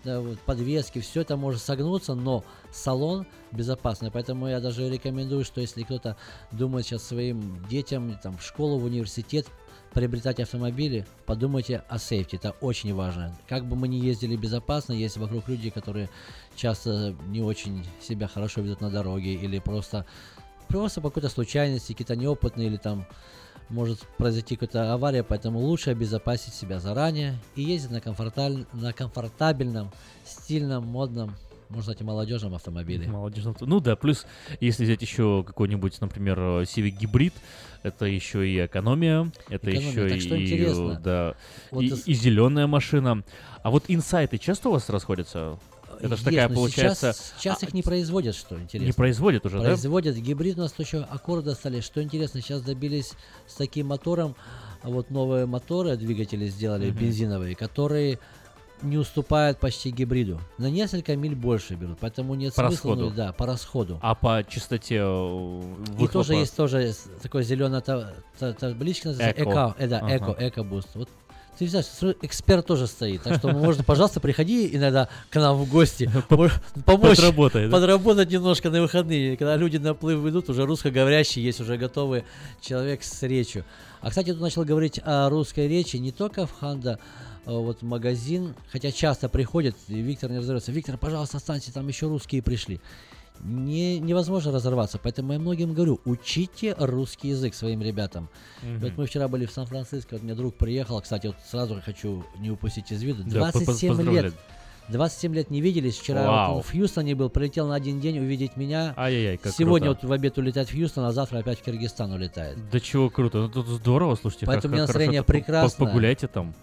да, вот, подвески, все это может согнуться, но салон безопасный. Поэтому я даже рекомендую, что если кто-то думает сейчас своим детям там, в школу, в университет приобретать автомобили, подумайте о сейфте, это очень важно. Как бы мы ни ездили безопасно, есть вокруг люди, которые часто не очень себя хорошо ведут на дороге или просто, просто по какой-то случайности, какие-то неопытные или там может произойти какая-то авария, поэтому лучше обезопасить себя заранее и ездить на, комфорталь- на комфортабельном, стильном, модном, можно сказать, и молодежном автомобиле. Молодежном. Ну да, плюс, если взять еще какой-нибудь, например, Civic гибрид, это еще и экономия, это Экономия. еще Так что и, интересно. да, Вот и, из- зеленая машина. А вот инсайты часто у вас расходятся? Это же такая получается. Сейчас, сейчас а, их не производят, что интересно. Не производят уже, да? Производят. Гибрид у нас еще аккорды остались. Что интересно, сейчас добились с таким мотором, вот новые моторы, двигатели сделали Мгм. бензиновые, которые не уступают почти гибриду. На несколько миль больше берут, поэтому нет По смысла. ну, расходу. да, по расходу. А по частоте э, И выхлопа? тоже есть тоже такой зеленая та- та- табличка, называется Эко. Эко. э, да, Ага. Эко, Эко Буст. Вот ты знаешь, эксперт тоже стоит, так что можно, пожалуйста, приходи иногда к нам в гости, помочь, Подработай, подработать немножко на выходные. Когда люди на плыв идут, уже русскоговорящие есть, уже готовый человек с речью. А, кстати, тут начал говорить о русской речи не только в Ханда, а вот магазин, хотя часто приходят, и Виктор не разорвется. Виктор, пожалуйста, останься, там еще русские пришли. Не, невозможно разорваться. Поэтому я многим говорю, учите русский язык своим ребятам. Мгм. Вот мы вчера были в Сан-Франциско, вот мне друг приехал, кстати, вот сразу хочу не упустить из виду. Да, по- 27 поздравляю. лет. 27 лет не виделись. Вчера Вау. вот он в Хьюстоне был, прилетел на один день увидеть меня. Ай-яй-яй, как Сегодня круто. вот в обед улетает в Хьюстон, а завтра опять в Киргизстан улетает. Да чего круто, ну тут здорово, слушайте. Поэтому у меня настроение прекрасное. Погуляйте там,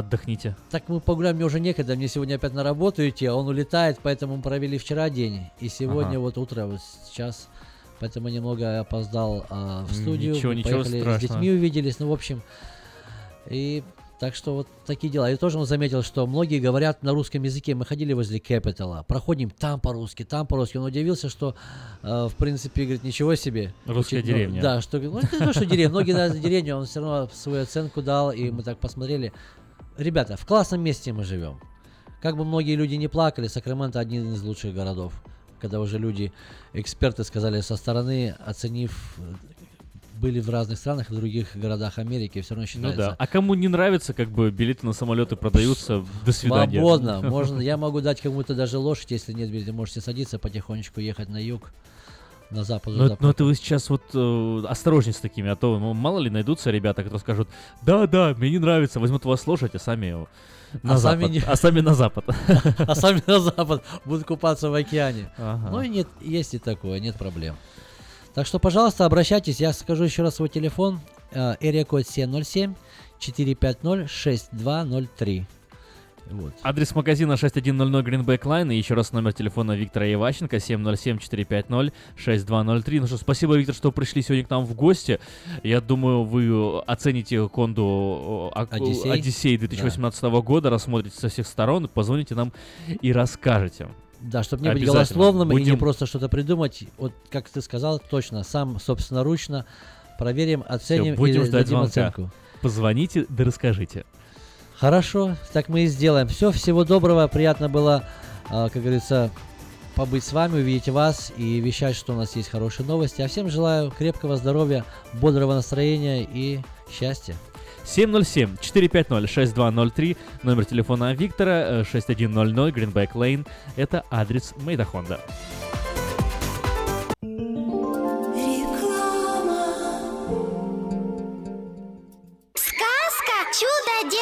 отдохните. Так мы погуляем, мне уже некогда, мне сегодня опять на работу идти, а он улетает, поэтому мы провели вчера день, и сегодня Ага. вот утро, вот сейчас, поэтому немного опоздал а, в студию, ничего, ничего поехали с страшного. детьми увиделись, ну, в общем, и так что вот такие дела. И тоже он заметил, что многие говорят на русском языке. Мы ходили возле Capital, проходим там по-русски, там по-русски. Он удивился, что, э, в принципе, говорит, ничего себе. Русская Учить, ну, деревня. да, что, ну, не то, что деревня, многие даже деревня, он все равно свою оценку дал, и мы так посмотрели. Ребята, в классном месте мы живем. Как бы многие люди не плакали, Сакраменто один из лучших городов. Когда уже люди, эксперты сказали со стороны, оценив, были в разных странах, в других городах Америки, все равно Ну считается. да. А кому не нравится, как бы билеты на самолеты продаются, до свидания. Свободно. Можно, [LAUGHS] я могу дать кому-то даже лошадь, если нет билета. Можете садиться потихонечку, ехать на юг, на запад. Но, запад. но это вы сейчас вот э, осторожней с такими, а то ну, мало ли найдутся ребята, которые скажут, да, да, мне не нравится, возьмут вас лошадь, а сами на А запад. сами не- А сами на запад. [LAUGHS] А сами на запад будут купаться в океане. Ну и нет, есть и такое, нет проблем. Так что, пожалуйста, обращайтесь. Я скажу еще раз свой телефон. Э, Area код 707 450 6203. Вот. Адрес магазина 6100 Greenback Line и еще раз номер телефона Виктора Иващенко 707-450-6203. Ну что, спасибо, Виктор, что пришли сегодня к нам в гости. Я думаю, вы оцените Honda э, Одиссей. Одиссей 2018 года, рассмотрите со всех сторон, позвоните нам и расскажете. Да, чтобы не быть голословным и не Будем- просто что-то придумать. Вот как ты сказал, точно, сам собственноручно проверим, оценим Всё, будем и ждать дадим звонка. оценку. Позвоните, да расскажите. Хорошо, так мы и сделаем. Все, всего доброго, приятно было, а, как говорится, побыть с вами, увидеть вас и вещать, что у нас есть хорошие новости. А всем желаю крепкого здоровья, бодрого настроения и счастья. 707-450-6203, номер телефона Виктора, э, 6100 Greenback Lane, это адрес Мейда Honda.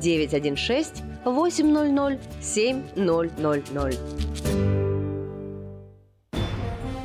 916 800 7000.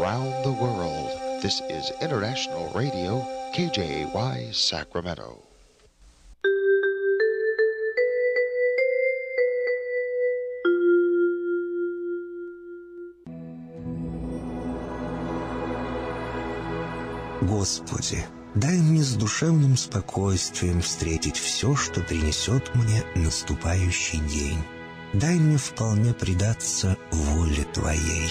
Around the world, this is International Radio, KJY Sacramento. Господи, дай мне с душевным спокойствием встретить все, что принесет мне наступающий день. Дай мне вполне предаться воле Твоей.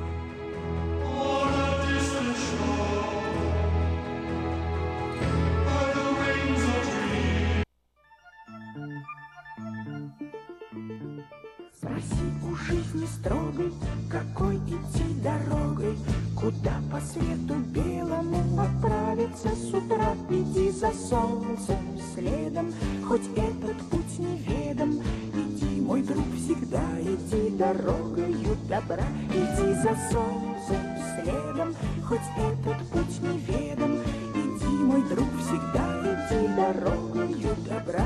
Добра, иди за солнцем следом, хоть этот путь неведом, иди, мой друг, всегда иди дорогою добра.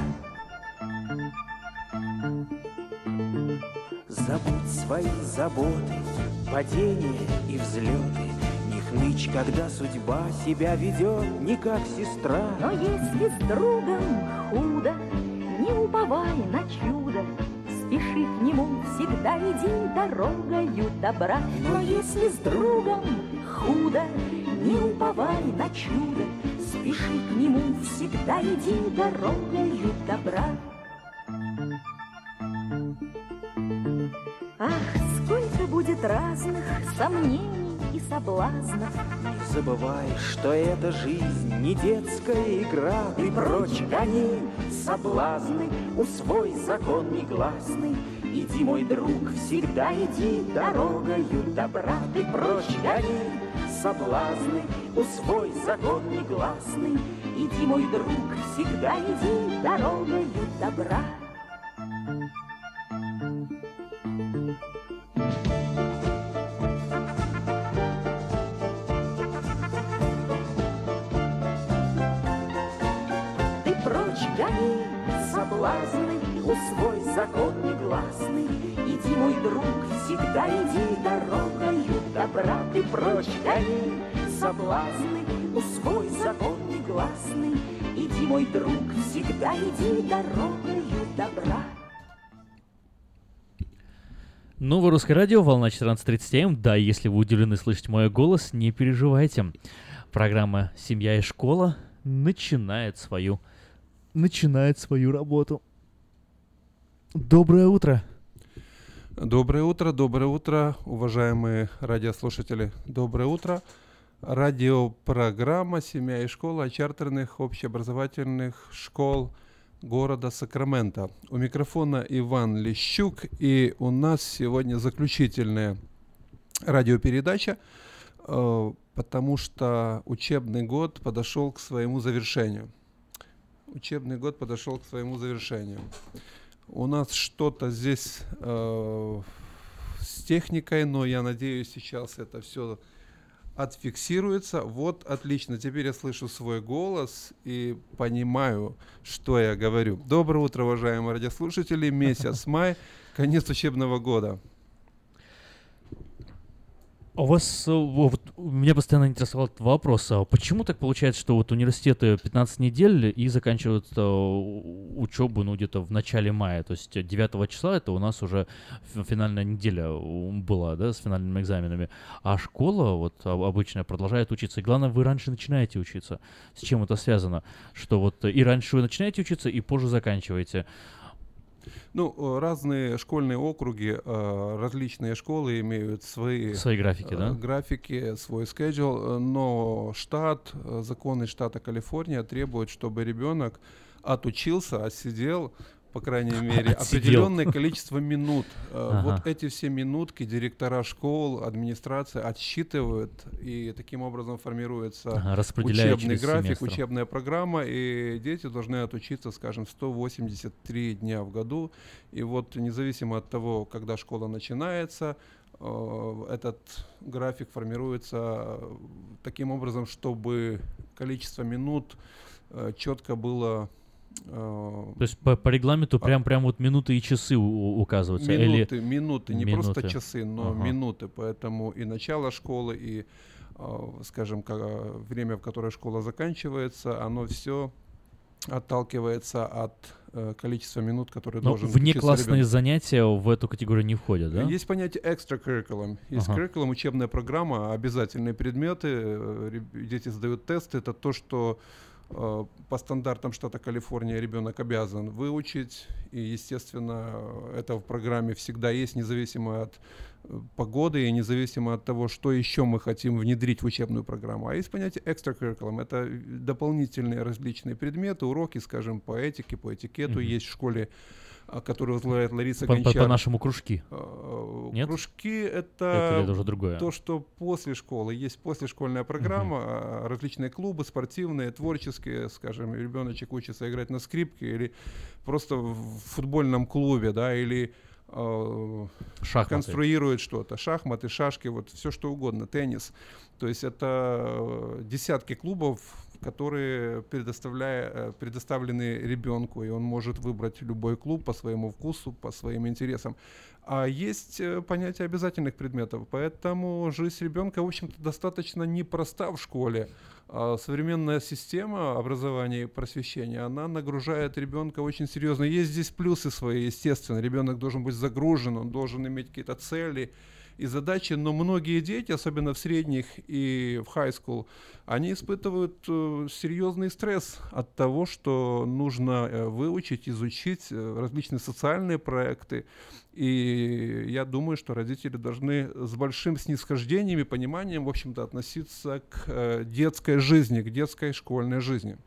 Забудь свои заботы, падения и взлеты, Не хнычь, когда судьба себя ведет не как сестра. Но если с другом худо, не уповай на нему, всегда иди дорогою добра. Но если с другом худо, не уповай на чудо, Спеши к нему, всегда иди дорогою добра. Ах, сколько будет разных сомнений и соблазнов. Не забывай, что эта жизнь не детская игра. Ты прочь гони соблазны, усвой закон негласный. Иди, мой друг, всегда иди дорогою добра. Ты прочь гони соблазны, усвой закон негласный. Иди, мой друг, всегда иди дорогою добра. Ты прочь гони соблазны, усвой закон негласный. Иди, мой друг, всегда иди дорогою добра. Ты прочь гони соблазны, усвой закон негласный. Иди, мой друг, всегда иди дорогою добра. Новое русское радио, волна 14.30 М. Да, если вы удивлены слышать мой голос, не переживайте. Программа «Семья и школа» начинает свою, начинает свою работу. Доброе утро. Доброе утро, доброе утро, уважаемые радиослушатели. Доброе утро. Радиопрограмма «Семья и школа» чартерных общеобразовательных школ города Сакраменто. У микрофона Иван Лещук, и у нас сегодня заключительная радиопередача, э, потому что учебный год подошел к своему завершению. Учебный год подошел к своему завершению. У нас что-то здесь э, с техникой, но я надеюсь, сейчас это все отфиксируется. Вот, отлично. Теперь я слышу свой голос и понимаю, что я говорю. Доброе утро, уважаемые радиослушатели. Месяц [LAUGHS] май, конец учебного года. А У вас, э, вот, меня постоянно интересовал этот вопрос, а почему так получается, что вот университеты 15 недель и заканчивают э, учебу, ну, где-то в начале мая, то есть 9 числа это у нас уже фи- финальная неделя была, да, с финальными экзаменами, а школа вот об- обычная продолжает учиться, и главное, вы раньше начинаете учиться. С чем это связано? Что вот и раньше вы начинаете учиться, и позже заканчиваете. Ну, э, разные школьные округи, э, различные школы имеют свои, Свои графики, э, да? графики, свой э, но штат, законы штата Калифорния требуют, чтобы ребенок отучился, отсидел, по крайней [LAUGHS] мере, определенное количество минут. Э, Ага. Вот эти все минутки директора школ, администрация отсчитывают, и таким образом формируется Ага, учебный график, семестр. учебная программа, и дети должны отучиться, скажем, 183 дня в году. И вот независимо от того, когда школа начинается, э, этот график формируется э, таким образом, чтобы количество минут четко было То есть по, по регламенту прям, прям вот минуты и часы у- указываются? Минуты, или... минуты, не просто Минуты. часы, но Ага. минуты. Поэтому и начало школы, и, э, скажем, ка- время, в которое школа заканчивается, оно все отталкивается от э, количества минут, которые Но должен учиться внеклассные ребенок. занятия в эту категорию не входят, да? Есть понятие extra curriculum. Есть Ага. curriculum, учебная программа, обязательные предметы. э, Дети сдают тесты. Это то, что э, по стандартам штата Калифорния ребенок обязан выучить. И, естественно, э, это в программе всегда есть, независимо от э, погоды и независимо от того, что еще мы хотим внедрить в учебную программу. А есть понятие extra curriculum. Это э, дополнительные различные предметы, уроки, скажем, по этике, по этикету. Мгм. Есть в школе которую возглавляет Лариса По- по- Гончар. по-нашему кружки. Э, Нет? Кружки Это это, уже другое? то, что после школы. Есть послешкольная программа, а, различные клубы спортивные, творческие, скажем, ребеночек учится играть на скрипке или просто в футбольном клубе, да, или э, Шахматы. конструирует что-то. Шахматы, шашки, вот все что угодно, теннис. То есть это э, десятки клубов, которые э, предоставлены ребенку, и он может выбрать любой клуб по своему вкусу, по своим интересам. А есть э, понятие обязательных предметов, поэтому жизнь ребенка, в общем-то, достаточно непроста в школе. А современная система образования и просвещения, она нагружает ребенка очень серьезно. Есть здесь плюсы свои, естественно. Ребенок должен быть загружен, он должен иметь какие-то цели и задачи, но многие дети, особенно в средних и в high school, они испытывают э, серьезный стресс от того, что нужно э, выучить, изучить э, различные социальные проекты. И я думаю, что родители должны с большим снисхождением и пониманием, в общем-то, относиться к детской жизни, к детской школьной жизни.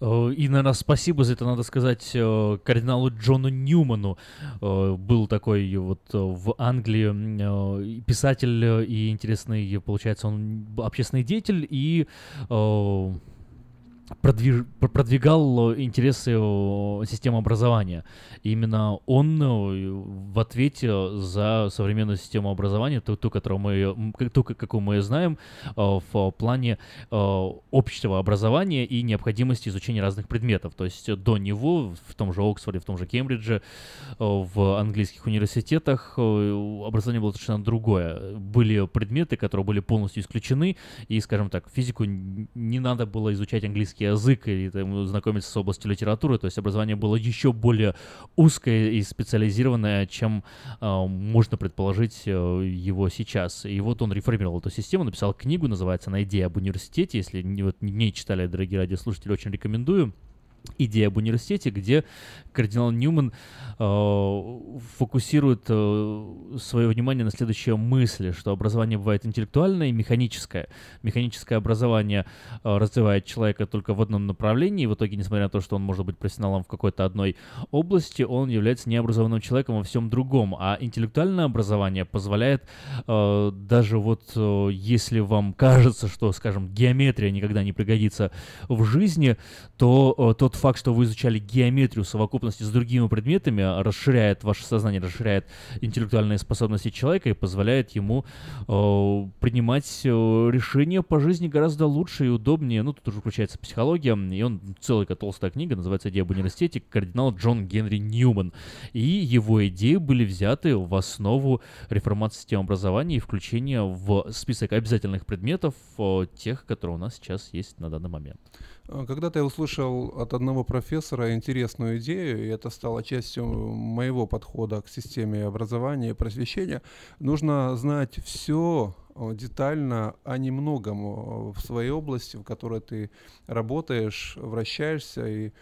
Э, И, наверное, спасибо за это надо сказать э, кардиналу Джону Ньюману. Э, Был такой вот в Англии писатель и интересный, получается, он общественный деятель и продвиж- пр- продвигал интересы системы образования. И именно он э, в ответе за современную систему образования, ту, ту которую мы, ту, как- какую мы знаем, э, в плане э, общего образования и необходимости изучения разных предметов. То есть до него в том же Оксфорде, в том же Кембридже, в английских университетах образование было совершенно другое. Были предметы, которые были полностью исключены, и, скажем так, физику не надо было изучать английский язык или там, знакомиться с областью литературы, то есть образование было еще более узкое и специализированное, чем э, можно предположить э, его сейчас. И вот он реформировал эту систему, написал книгу, называется она «Идея об университете». Если не, вот, не читали, дорогие радиослушатели, очень рекомендую идея об университете, где кардинал Ньюман э, фокусирует э, свое внимание на следующей мысли, что образование бывает интеллектуальное и механическое. Механическое образование э, развивает человека только в одном направлении, и в итоге, несмотря на то, что он может быть профессионалом в какой-то одной области, он является необразованным человеком во всем другом. А интеллектуальное образование позволяет э, даже вот э, если вам кажется, что, скажем, геометрия никогда не пригодится в жизни, то э, тот факт, что вы изучали геометрию в совокупности с другими предметами, расширяет ваше сознание, расширяет интеллектуальные способности человека и позволяет ему э, принимать э, решения по жизни гораздо лучше и удобнее. Ну, тут уже включается психология, и он целая толстая книга, называется «Идея об университете», кардинал Джон Генри Ньюман. И его идеи были взяты в основу реформации системы образования и включения в список обязательных предметов э, тех, которые у нас сейчас есть на данный момент. А, Когда-то я услышал от одного профессора интересную идею, и это стало частью моего подхода к системе образования и просвещения. Нужно знать все детально о немногом о, в своей области, в которой ты работаешь, вращаешься, и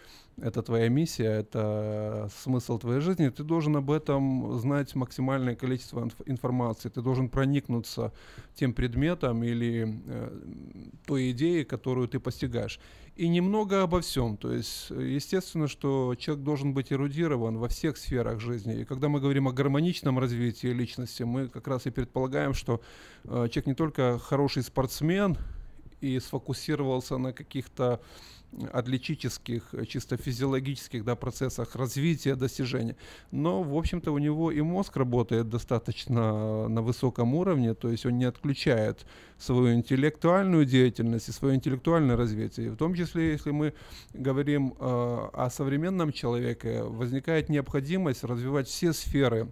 это твоя миссия, это смысл твоей жизни. Ты должен об этом знать максимальное количество инф- информации. Ты должен проникнуться тем предметом или э, той идеей, которую ты постигаешь. И немного обо всем. То есть, э, естественно, что человек должен быть эрудирован во всех сферах жизни. И когда мы говорим о гармоничном развитии личности, мы как раз и предполагаем, что э, человек не только хороший спортсмен и сфокусировался на каких-то атлетических, э, чисто физиологических да, процессах развития, достижения. Но, в общем-то, у него и мозг работает достаточно на высоком уровне, то есть он не отключает свою интеллектуальную деятельность и свое интеллектуальное развитие. В том числе, если мы говорим э, о современном человеке, возникает необходимость развивать все сферы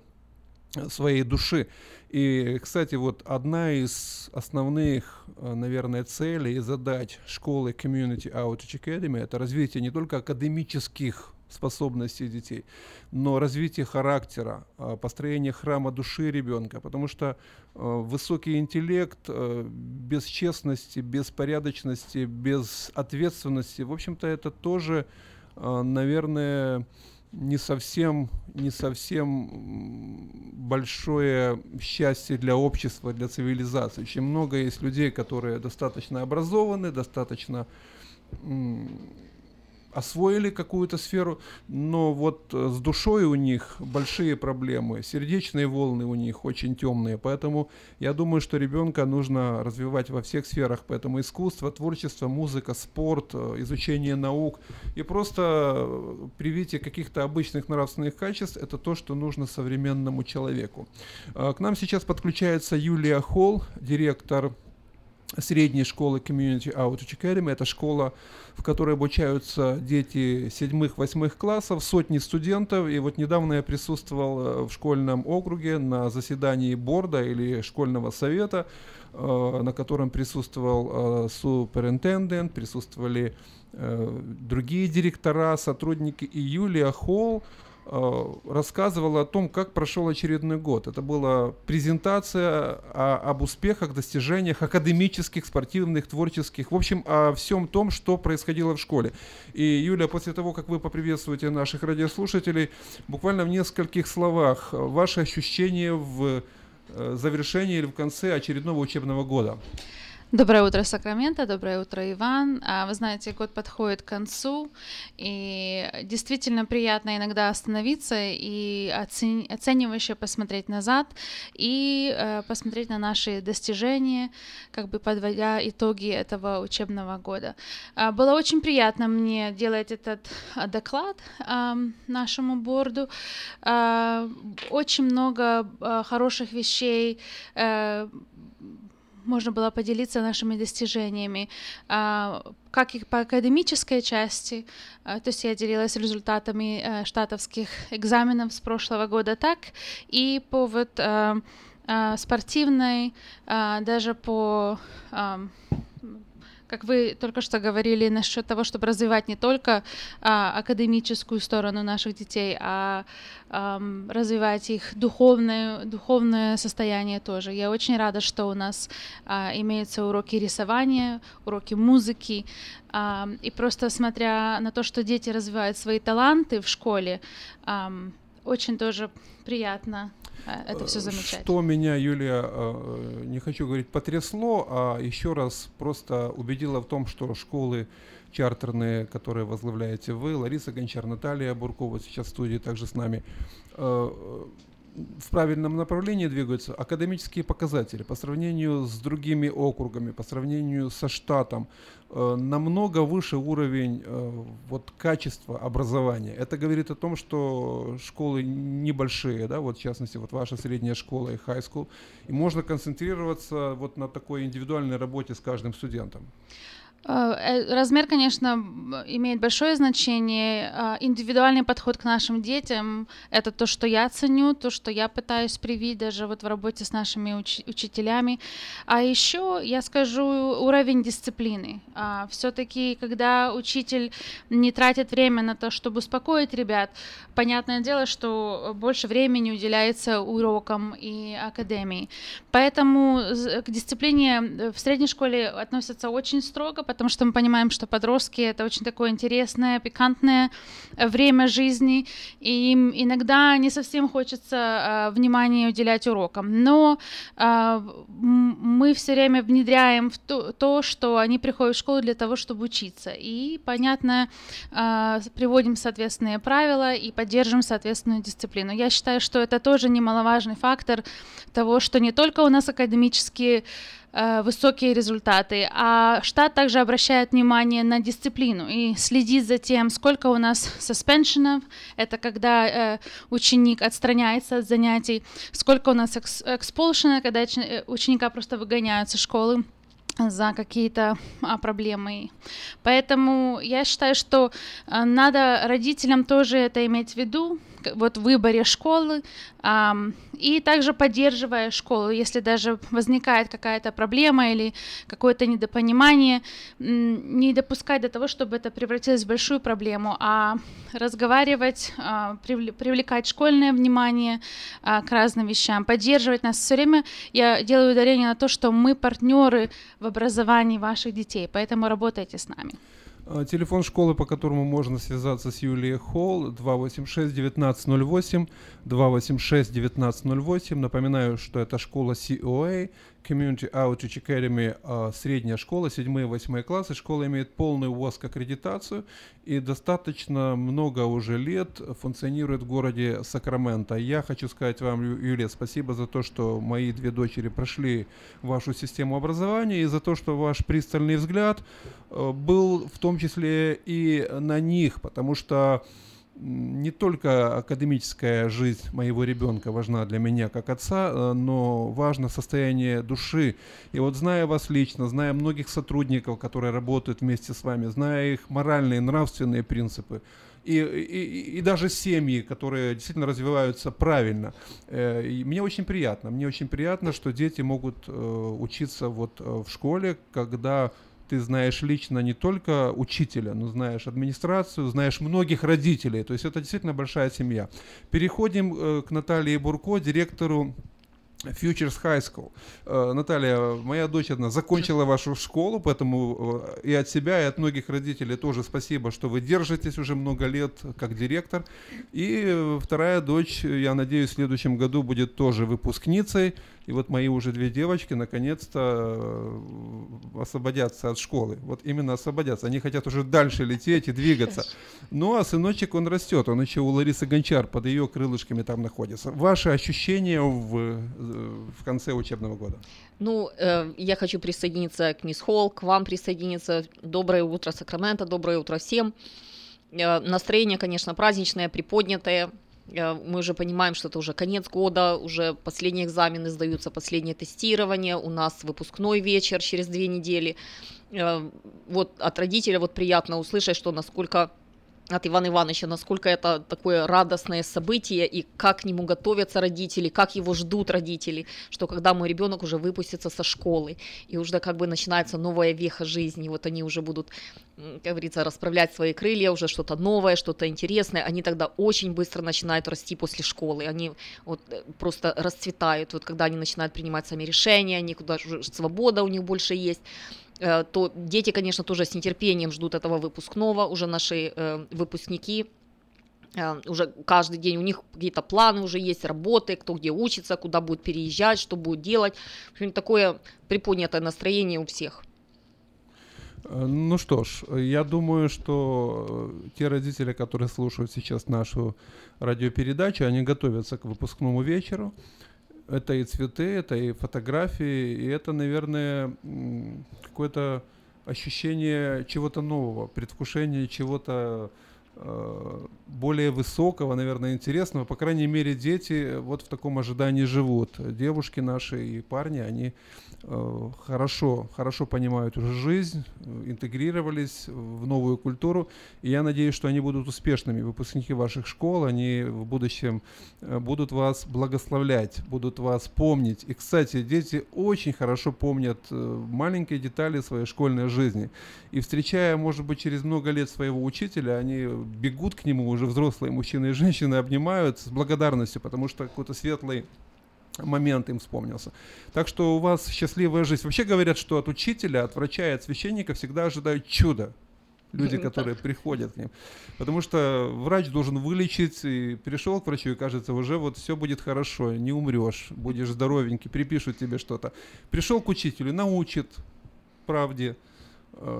своей души. И, кстати, вот одна из основных, э, наверное, целей и задач школы Community Outreach Academy – это развитие не только академических способностей детей, но развитие характера, э, построение храма души ребенка, потому что э, высокий интеллект без честности, без порядочности, без ответственности, в общем-то, это тоже, наверное, не совсем, не совсем большое счастье для общества, для цивилизации. Очень много есть людей, которые достаточно образованы, достаточно освоили какую-то сферу, но вот э, с душой у них большие проблемы, сердечные волны у них очень темные, поэтому я думаю, что ребенка нужно развивать во всех сферах, поэтому искусство, творчество, музыка, спорт, э, изучение наук и просто э, привитие каких-то обычных нравственных качеств – это то, что нужно современному человеку. К нам сейчас подключается Юлия Холл, директор средней школы Community Outreach Academy. Это школа, в которой обучаются дети седьмых, восьмых классов, сотни студентов. И вот недавно я присутствовал э, в школьном округе на заседании борда или школьного совета, э, на котором присутствовал э, суперинтендент, присутствовали другие директора, сотрудники. И Юлия Холл, рассказывала о том, как прошел очередной год. Это была презентация о- об успехах, достижениях академических, спортивных, творческих, в общем, о всем том, что происходило в школе. И, Юля, после того, как вы поприветствуете наших радиослушателей, буквально в нескольких словах, э, ваши ощущения в э, завершении или в конце очередного учебного года. Доброе утро, Сакраменто, доброе утро, Иван. А, Вы знаете, год подходит к концу, и действительно приятно иногда остановиться и оцени- оценивающе посмотреть назад и э, посмотреть на наши достижения, как бы подводя итоги этого учебного года. А, Было очень приятно мне делать этот а, доклад нашему борду. А, Очень много а, хороших вещей э, можно было поделиться нашими достижениями, а, как и по академической части, а, то есть я делилась результатами э, штатовских экзаменов с прошлого года, так и по вот а, спортивной, даже по как вы только что говорили насчет того, чтобы развивать не только а, академическую сторону наших детей, а ам, развивать их духовное, духовное состояние тоже. Я очень рада, что у нас а, имеются уроки рисования, уроки музыки, а, и просто смотря на то, что дети развивают свои таланты в школе, ам, очень тоже приятно а, это все замечать. Что меня, Юлия, э, не хочу говорить потрясло, а еще раз просто убедило в том, что школы чартерные, которые возглавляете вы, Лариса Гончар, Наталья Буркова сейчас в студии также с нами, э, в правильном направлении двигаются. Академические показатели по сравнению с другими округами, по сравнению со штатом, э, намного выше уровень э, вот, качества образования. Это говорит о том, что школы небольшие, да, вот в частности вот ваша средняя школа и high school, и можно концентрироваться вот на такой индивидуальной работе с каждым студентом. Э, э, Размер, конечно, имеет большое значение. А, Индивидуальный подход к нашим детям — это то, что я ценю, то, что я пытаюсь привить даже вот в работе с нашими уч- учителями. А еще я скажу уровень дисциплины. Все-таки, когда учитель не тратит время на то, чтобы успокоить ребят, понятное дело, что больше времени уделяется урокам и академии. Поэтому к дисциплине э, в средней школе относятся очень строго, потому что мы понимаем, что подростки это очень такое интересное, пикантное э, время жизни, и им иногда не совсем хочется э, внимания уделять урокам. Но э, мы все время внедряем в то, то, что они приходят в школу для того, чтобы учиться. И, понятно, приводим соответственные правила и поддерживаем соответственную дисциплину. Я считаю, что это тоже немаловажный фактор того, что не только у нас академические высокие результаты, а штат также обращает внимание на дисциплину и следит за тем, сколько у нас суспеншенов, это когда э, ученик отстраняется от занятий, сколько у нас экспулшена, когда э, ученика просто выгоняют со школы за какие-то а, проблемы. Поэтому я считаю, что а, надо родителям тоже это иметь в виду, вот выборе школы, и также поддерживая школу, если даже возникает какая-то проблема или какое-то недопонимание, не допускать до того, чтобы это превратилось в большую проблему, а разговаривать, а, привле- привлекать школьное внимание а, к разным вещам, поддерживать нас. Все время я делаю ударение на то, что мы партнеры в образовании ваших детей, поэтому работайте с нами. А, Телефон школы, по которому можно связаться с Юлией Холл, 286-1908, 286-1908. Напоминаю, что это школа COA, Community Outreach Academy а, средняя школа, 7-8 классы. Школа имеет полную ВОЗК аккредитацию и достаточно много уже лет функционирует в городе Сакраменто. Я хочу сказать вам, Юлия, спасибо за то, что мои две дочери прошли вашу систему образования и за то, что ваш пристальный взгляд э, был в том числе и на них, потому что не только академическая жизнь моего ребенка важна для меня как отца, э, но важно состояние души. И вот зная вас лично, зная многих сотрудников, которые работают вместе с вами, зная их моральные, нравственные принципы, и, и, и даже семьи, которые действительно развиваются правильно. Э, и мне очень приятно, мне очень приятно, что дети могут э, учиться вот в школе, когда ты знаешь лично не только учителя, но знаешь администрацию, знаешь многих родителей. То есть это действительно большая семья. Переходим э, к Наталье Бурко, директору Futures High School. Э, Наталья, моя дочь одна закончила вашу школу, поэтому э, и от себя, и от многих родителей тоже спасибо, что вы держитесь уже много лет как директор. И вторая дочь, я надеюсь, в следующем году будет тоже выпускницей. И вот мои уже две девочки наконец-то э, освободятся от школы. Вот именно освободятся. Они хотят уже дальше лететь и двигаться. Ну а сыночек, он растет. Он еще у Ларисы Гончар под ее крылышками там находится. Ваши ощущения в, э, в конце учебного года? Ну, э, я хочу присоединиться к мисс Холл, к вам присоединиться. Доброе утро, Сакраменто, доброе утро всем. Э, настроение, конечно, праздничное, приподнятое. Э, Мы уже понимаем, что это уже конец года, уже последние экзамены сдаются, последнее тестирование, у нас выпускной вечер через две недели. Э, Вот от родителя вот приятно услышать, что насколько от Ивана Ивановича, насколько это такое радостное событие и как к нему готовятся родители, как его ждут родители, что когда мой ребенок уже выпустится со школы и уже как бы начинается новая веха жизни, вот они уже будут, как говорится, расправлять свои крылья, уже что-то новое, что-то интересное, они тогда очень быстро начинают расти после школы, они вот э, просто расцветают, вот когда они начинают принимать сами решения, они куда свобода у них больше есть, то дети, конечно, тоже с нетерпением ждут этого выпускного, уже наши э, выпускники, э, уже каждый день у них какие-то планы уже есть, работы, кто где учится, куда будет переезжать, что будет делать. В общем, такое приподнятое настроение у всех. Э, Ну что ж, э, я думаю, что э, те родители, которые слушают сейчас нашу радиопередачу, они готовятся к выпускному вечеру. Это и цветы, это и фотографии, и это, наверное, какое-то ощущение чего-то нового, предвкушение чего-то более высокого, наверное, интересного. По крайней мере, дети вот в таком ожидании живут. Девушки наши и парни, они э, хорошо, хорошо понимают жизнь, э, интегрировались в новую культуру. И я надеюсь, что они будут успешными выпускники ваших школ, они в будущем э, будут вас благословлять, будут вас помнить. И, кстати, дети очень хорошо помнят э, маленькие детали своей школьной жизни. И встречая, может быть, через много лет своего учителя, они бегут к нему, уже взрослые мужчины и женщины, обнимают с благодарностью, потому что какой-то светлый момент им вспомнился. Так что у вас счастливая жизнь. Вообще говорят, что от учителя, от врача и от священника всегда ожидают чуда. Люди, которые приходят к ним. Потому что врач должен вылечить, и пришел к врачу, и кажется, уже вот все будет хорошо, не умрешь, будешь здоровенький, припишут тебе что-то. Пришел к учителю, научит правде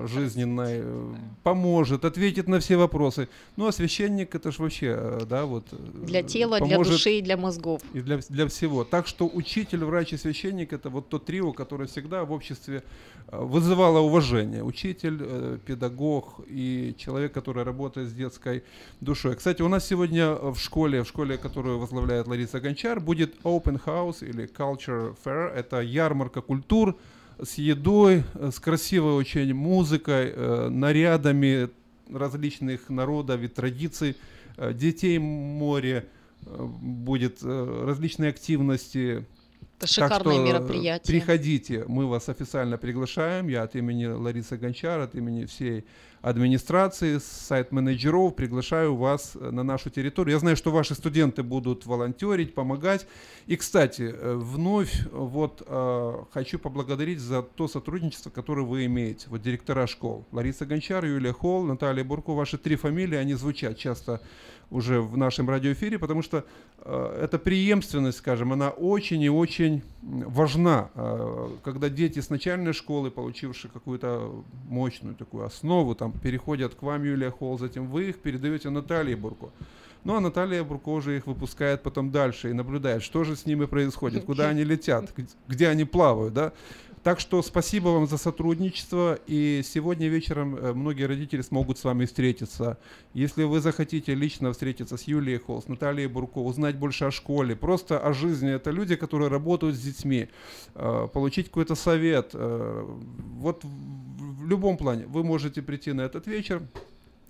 жизненной, э, поможет, ответит на все вопросы. Ну, а священник это ж вообще, э, да, вот... э, Для тела, для души и для мозгов. и для, для всего. Так что учитель, врач и священник это вот то трио, которое всегда в обществе э, вызывало уважение. Учитель, э, педагог и человек, который работает с детской душой. Кстати, у нас сегодня э, в школе, в школе, которую возглавляет Лариса Гончар, будет Open House или Culture Fair. Это ярмарка культур с едой, э, с красивой очень музыкой, э, нарядами различных народов и традиций, э, детей море, будет различные активности. Это шикарное так что, мероприятие. Приходите, мы вас официально приглашаем. Я от имени Ларисы Гончар, от имени всей администрации, сайт-менеджеров приглашаю вас э, на нашу территорию. Я знаю, что ваши студенты будут волонтерить, помогать. И, кстати, э, вновь вот э, хочу поблагодарить за то сотрудничество, которое вы имеете. Вот директора школ. Лариса Гончар, Юлия Холл, Наталья Бурко. Ваши три фамилии, они звучат часто уже в нашем радиоэфире, потому что э, эта преемственность, скажем, она очень и очень важна, э, когда дети с начальной школы, получившие какую-то мощную такую основу, там переходят к вам, Юлия Холл, затем вы их передаете Наталье Бурко. Ну а Наталья Бурко уже их выпускает потом дальше и наблюдает, что же с ними происходит, куда они летят, где они плавают, да. Так что спасибо вам за сотрудничество. И сегодня вечером э, многие родители смогут с вами встретиться. Если вы захотите лично встретиться с Юлией Холл, с Натальей Бурко, узнать больше о школе, просто о жизни, это люди, которые работают с детьми, э, получить какой-то совет. э, Вот в в любом плане вы можете прийти на этот вечер,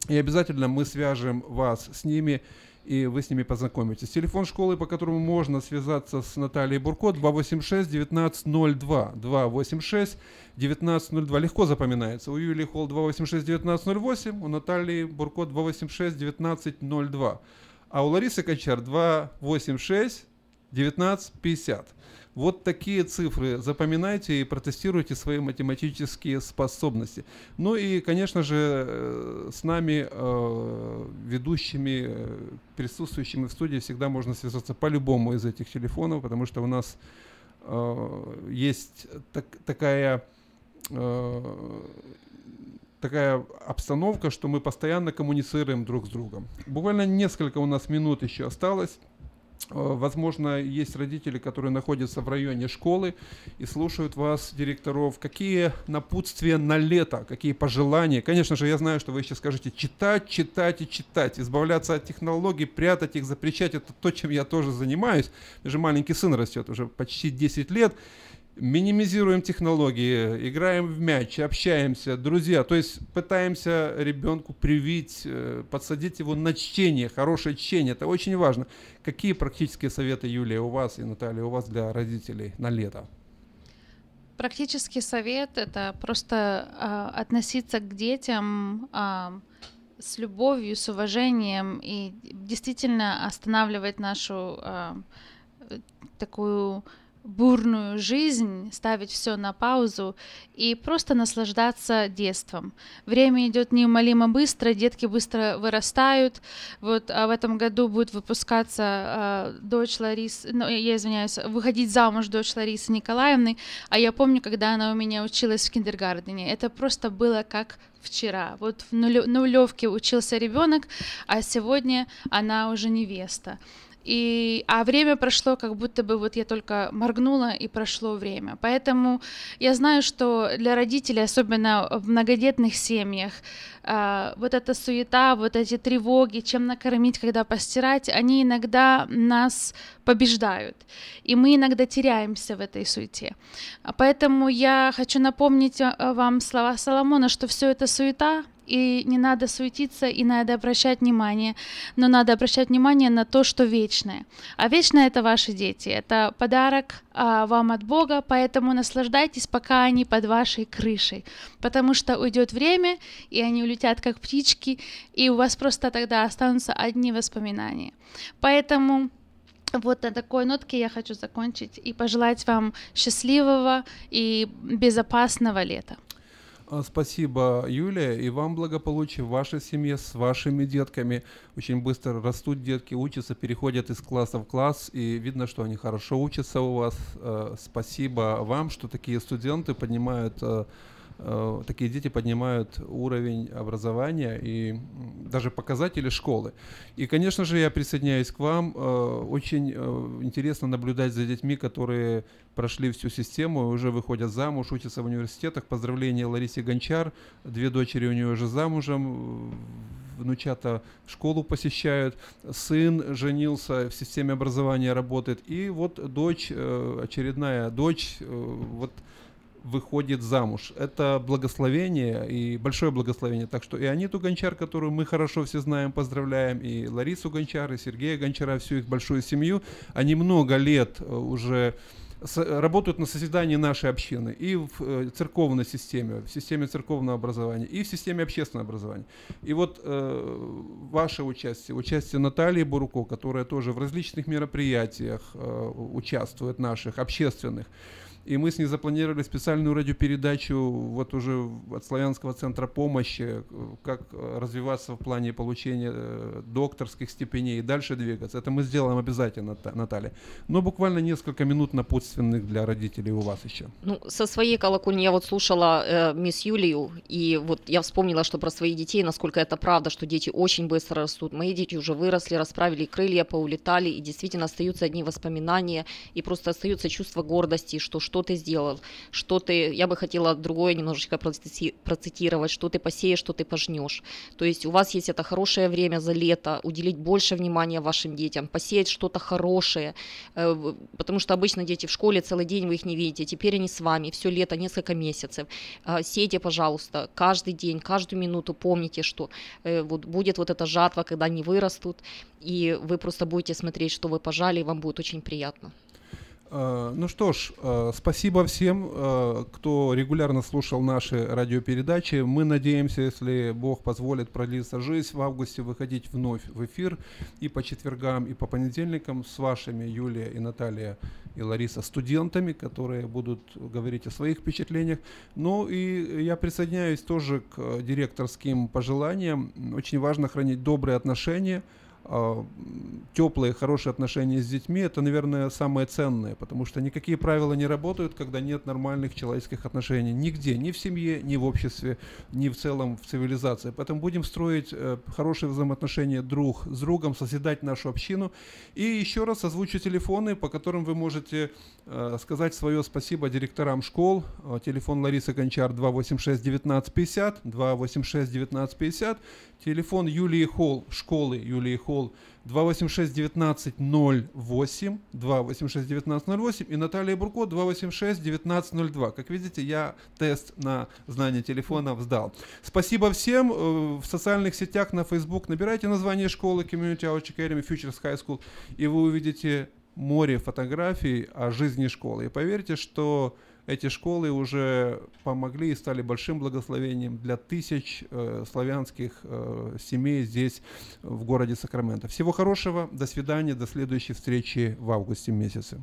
и обязательно мы свяжем вас с ними, и вы с ними познакомитесь. Телефон школы, по которому можно связаться с Натальей Бурко, 286-1902. 286-1902. Легко запоминается. У Юлии Холл 286-1908, у Натальи Бурко 286-1902. А у Ларисы Кочар 286-1950. Вот такие цифры запоминайте и протестируйте свои математические способности. Ну и, конечно же, э, с нами, э, ведущими, э, присутствующими в студии, всегда можно связаться по любому из этих телефонов, потому что у нас есть так- такая такая обстановка, что мы постоянно коммуницируем друг с другом. Буквально несколько у нас минут еще осталось. Э, Возможно, есть родители, которые находятся в районе школы и слушают вас, директоров. Какие напутствия на лето, какие пожелания? Конечно же, я знаю, что вы сейчас скажете читать, читать и читать, избавляться от технологий, прятать их, запрещать. Это то, чем я тоже занимаюсь. У маленький сын растет уже почти 10 лет. Минимизируем технологии, играем в мяч, общаемся, друзья. То есть пытаемся ребенку привить, э, подсадить его на чтение, хорошее чтение. Это очень важно. Какие практические советы, Юлия, у вас и Наталья, у вас для родителей на лето? Практический совет — это просто а, относиться к детям а, с любовью, с уважением и действительно останавливать нашу э, такую бурную жизнь, ставить все на паузу и просто наслаждаться детством. Время идет неумолимо быстро, детки быстро вырастают. Вот а в этом году будет выпускаться а, дочь Ларисы, ну, я извиняюсь, выходить замуж дочь Ларисы Николаевны, а я помню, когда она у меня училась в киндергардене, это просто было как вчера. Вот в нулевке учился ребенок, а сегодня она уже невеста. И, а время прошло, как будто бы вот я только моргнула и прошло время. Поэтому я знаю, что для родителей, особенно в многодетных семьях, а, вот эта суета, вот эти тревоги, чем накормить, когда постирать, они иногда нас побеждают. И мы иногда теряемся в этой суете. Поэтому я хочу напомнить а, вам слова Соломона, что все это суета, и не надо суетиться, и надо обращать внимание, но надо обращать внимание на то, что вечное. А вечное это ваши дети, это подарок а, вам от Бога, поэтому наслаждайтесь, пока они под вашей крышей, потому что уйдет время, и они улетят как птички, и у вас просто тогда останутся одни воспоминания. Поэтому вот на такой нотке я хочу закончить и пожелать вам счастливого и безопасного лета. А, Спасибо, Юлия, и вам благополучия в вашей семье с вашими детками. Очень быстро растут детки, учатся, переходят из класса в класс, и видно, что они хорошо учатся у вас. Э, Спасибо вам, что такие студенты поднимают, э, такие дети поднимают уровень образования и даже показатели школы. И, конечно же, я присоединяюсь к вам. Э, Очень э, интересно наблюдать за детьми, которые прошли всю систему, уже выходят замуж, учатся в университетах. Поздравления Ларисе Гончар. Две дочери у нее уже замужем. Внучата школу посещают. Сын женился, в системе образования работает. И вот дочь, э, очередная дочь, э, вот выходит замуж. Это благословение и большое благословение. Так что и Аниту Гончар, которую мы хорошо все знаем, поздравляем, и Ларису Гончар, и Сергея Гончара, всю их большую семью. Они много лет э, уже работают на созидании нашей общины и в э, церковной системе, в системе церковного образования, и в системе общественного образования. И вот э, ваше участие, участие Натальи Буруко, которая тоже в различных мероприятиях э, участвует, наших, общественных, И мы с ней запланировали специальную радиопередачу вот уже от Славянского центра помощи, как э, развиваться в плане получения э, докторских степеней и дальше двигаться. Это мы сделаем обязательно, Ната- Наталья. Но буквально несколько минут напутственных для родителей у вас еще. Ну, со своей колокольни я вот слушала э, мисс Юлию, и вот я вспомнила, что про своих детей, насколько это правда, что дети очень быстро растут. Мои дети уже выросли, расправили крылья, поулетали, и действительно остаются одни воспоминания, и просто остается чувство гордости, что что ты сделал, что ты, я бы хотела другое немножечко процити- процитировать, что ты посеешь, что ты пожнешь. То есть у вас есть это хорошее время за лето, уделить больше внимания вашим детям, посеять что-то хорошее, э, потому что обычно дети в школе целый день вы их не видите, теперь они с вами, все лето, несколько месяцев. А, Сейте, пожалуйста, каждый день, каждую минуту помните, что э, вот будет вот эта жатва, когда они вырастут, и вы просто будете смотреть, что вы пожали, и вам будет очень приятно. Э, Ну что ж, э, спасибо всем, э, кто регулярно слушал наши радиопередачи. Мы надеемся, если Бог позволит продлиться жизнь, в августе выходить вновь в эфир и по четвергам, и по понедельникам с вашими, Юлия и Наталья и Лариса, студентами, которые будут говорить о своих впечатлениях. Ну и я присоединяюсь тоже к директорским пожеланиям. Очень важно хранить добрые отношения, теплые, хорошие отношения с детьми, это, наверное, самое ценное, потому что никакие правила не работают, когда нет нормальных человеческих отношений. Нигде, ни в семье, ни в обществе, ни в целом в цивилизации. Поэтому будем строить э, хорошие взаимоотношения друг с другом, созидать нашу общину. И еще раз озвучу телефоны, по которым вы можете э, сказать свое спасибо директорам школ. Э, Телефон Ларисы Гончар 286 1950, 286 1950. Телефон Юлии Холл, школы Юлии Холл 286 1908, 286 1908 и Наталья Бурко 286 1902. Как видите, я тест на знание телефонов сдал. Спасибо всем. Э, В социальных сетях на Facebook набирайте название школы Community Outreach Academy Futures High School и вы увидите море фотографий о жизни школы. И поверьте, что эти школы уже помогли и стали большим благословением для тысяч э, славянских э, семей здесь, в городе Сакраменто. Всего хорошего, до свидания, до следующей встречи в августе месяце.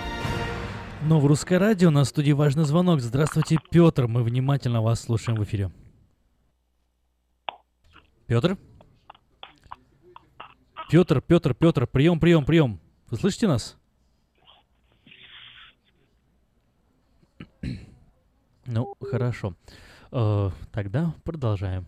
Но в русское радио на студии важный звонок. Здравствуйте, Петр. Мы внимательно вас слушаем в эфире. Петр? Петр, Петр, Петр, прием, прием, прием. Вы слышите нас? Ну, хорошо. Э, Тогда продолжаем.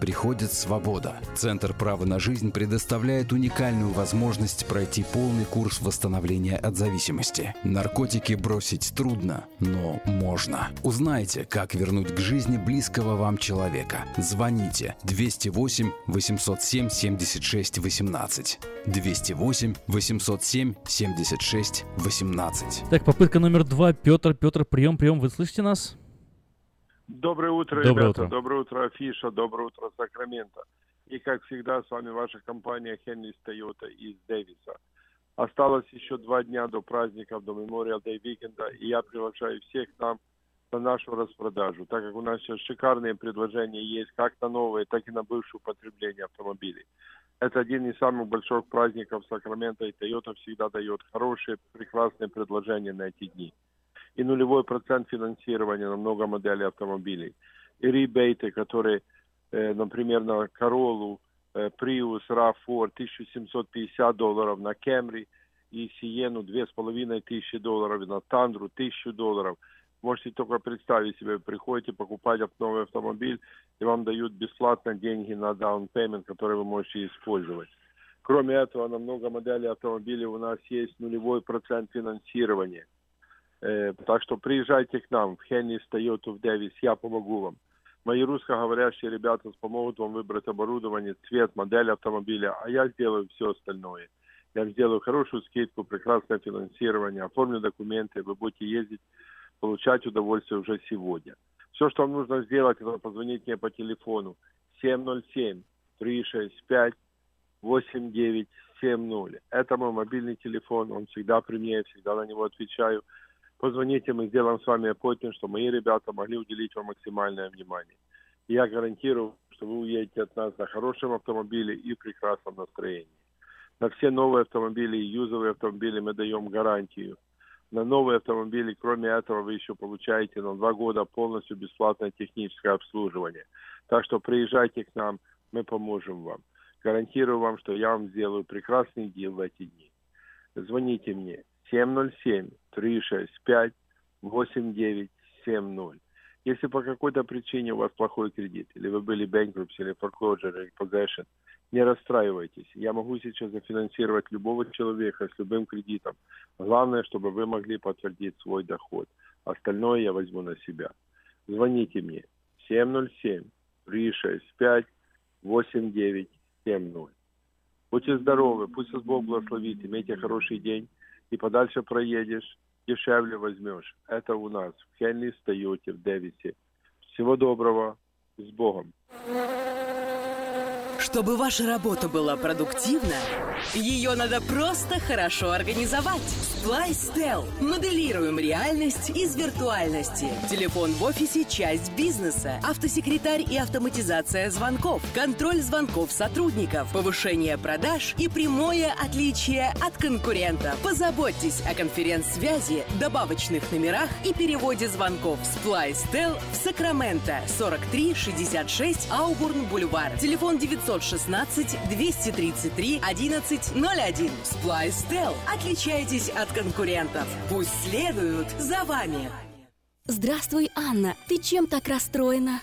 приходит свобода. Центр права на жизнь предоставляет уникальную возможность пройти полный курс восстановления от зависимости. Наркотики бросить трудно, но можно. Узнайте, как вернуть к жизни близкого вам человека. Звоните 208 807 76 18. 208 807 76 18. Так, попытка номер два. Петр, Петр, прием, прием. Вы слышите нас? Доброе утро, Доброе ребята. утро. Доброе утро, Афиша. Доброе утро, Сакраменто. И, как всегда, с вами ваша компания Henry's Toyota из Дэвиса. Осталось еще два дня до праздников, до Memorial Day Weekend, и я приглашаю всех нам на нашу распродажу, так как у нас сейчас шикарные предложения есть как на новые, так и на бывшее употребление автомобилей. Это один из самых больших праздников Сакрамента, и Toyota всегда дает хорошие, прекрасные предложения на эти дни. И нулевой процент финансирования на много моделей автомобилей. И ребейты, которые, э, например, на Королу, э, Prius, RAV4 1750 долларов, на Camry и Сиену 2500 долларов, на Тандру 1000 долларов. Можете только представить себе, приходите покупать новый автомобиль, и вам дают бесплатно деньги на down payment, который вы можете использовать. Кроме этого, на много моделей автомобилей у нас есть нулевой процент финансирования. Так что приезжайте к нам в Хеннис, Toyota, в Дэвис, я помогу вам. Мои русскоговорящие ребята помогут вам выбрать оборудование, цвет, модель автомобиля, а я сделаю все остальное. Я сделаю хорошую скидку, прекрасное финансирование, оформлю документы, вы будете ездить, получать удовольствие уже сегодня. Все, что вам нужно сделать, это позвонить мне по телефону 707-365-8970. Это мой мобильный телефон, он всегда при мне, я всегда на него отвечаю. Позвоните, мы сделаем с вами appointment, чтобы мои ребята могли уделить вам максимальное внимание. Я гарантирую, что вы уедете от нас на хорошем автомобиле и в прекрасном настроении. На все новые автомобили и юзовые автомобили мы даем гарантию. На новые автомобили, кроме этого, вы еще получаете на два года полностью бесплатное техническое обслуживание. Так что приезжайте к нам, мы поможем вам. Гарантирую вам, что я вам сделаю прекрасный дел в эти дни. Звоните мне 707-365-8970. Если по какой-то причине у вас плохой кредит, или вы были bankruptcy, или foreclosure, или possession, не расстраивайтесь. Я могу сейчас зафинансировать любого человека с любым кредитом. Главное, чтобы вы могли подтвердить свой доход. Остальное я возьму на себя. Звоните мне 707-365-8970. Будьте здоровы, пусть вас Бог благословит, имейте хороший день и подальше проедешь, дешевле возьмешь. Это у нас в Хенли, Тойоте, в Дэвисе. Всего доброго, с Богом. Чтобы ваша работа была продуктивна, ее надо просто хорошо организовать. Splystel. Моделируем реальность из виртуальности. Телефон в офисе – часть бизнеса. Автосекретарь и автоматизация звонков. Контроль звонков сотрудников. Повышение продаж и прямое отличие от конкурентов. Позаботьтесь о конференц-связи, добавочных номерах и переводе звонков. Splystel в Сакраменто. 4366 Аубурн Бульвар. Телефон 916 233 1101. Splystel. Отличайтесь от конкурентов. Пусть следуют за вами. Здравствуй, Анна. Ты чем так расстроена?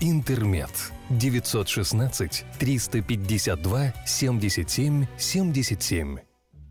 «Интермед». 916 352 77 77.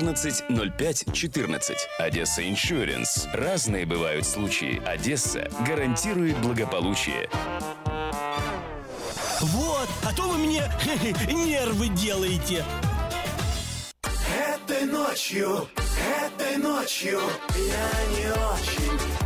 05 14. «Одесса Иншуренс». Разные бывают случаи. «Одесса» гарантирует благополучие. Вот, а то вы мне [LAUGHS] нервы делаете. Этой ночью, этой ночью я не очень.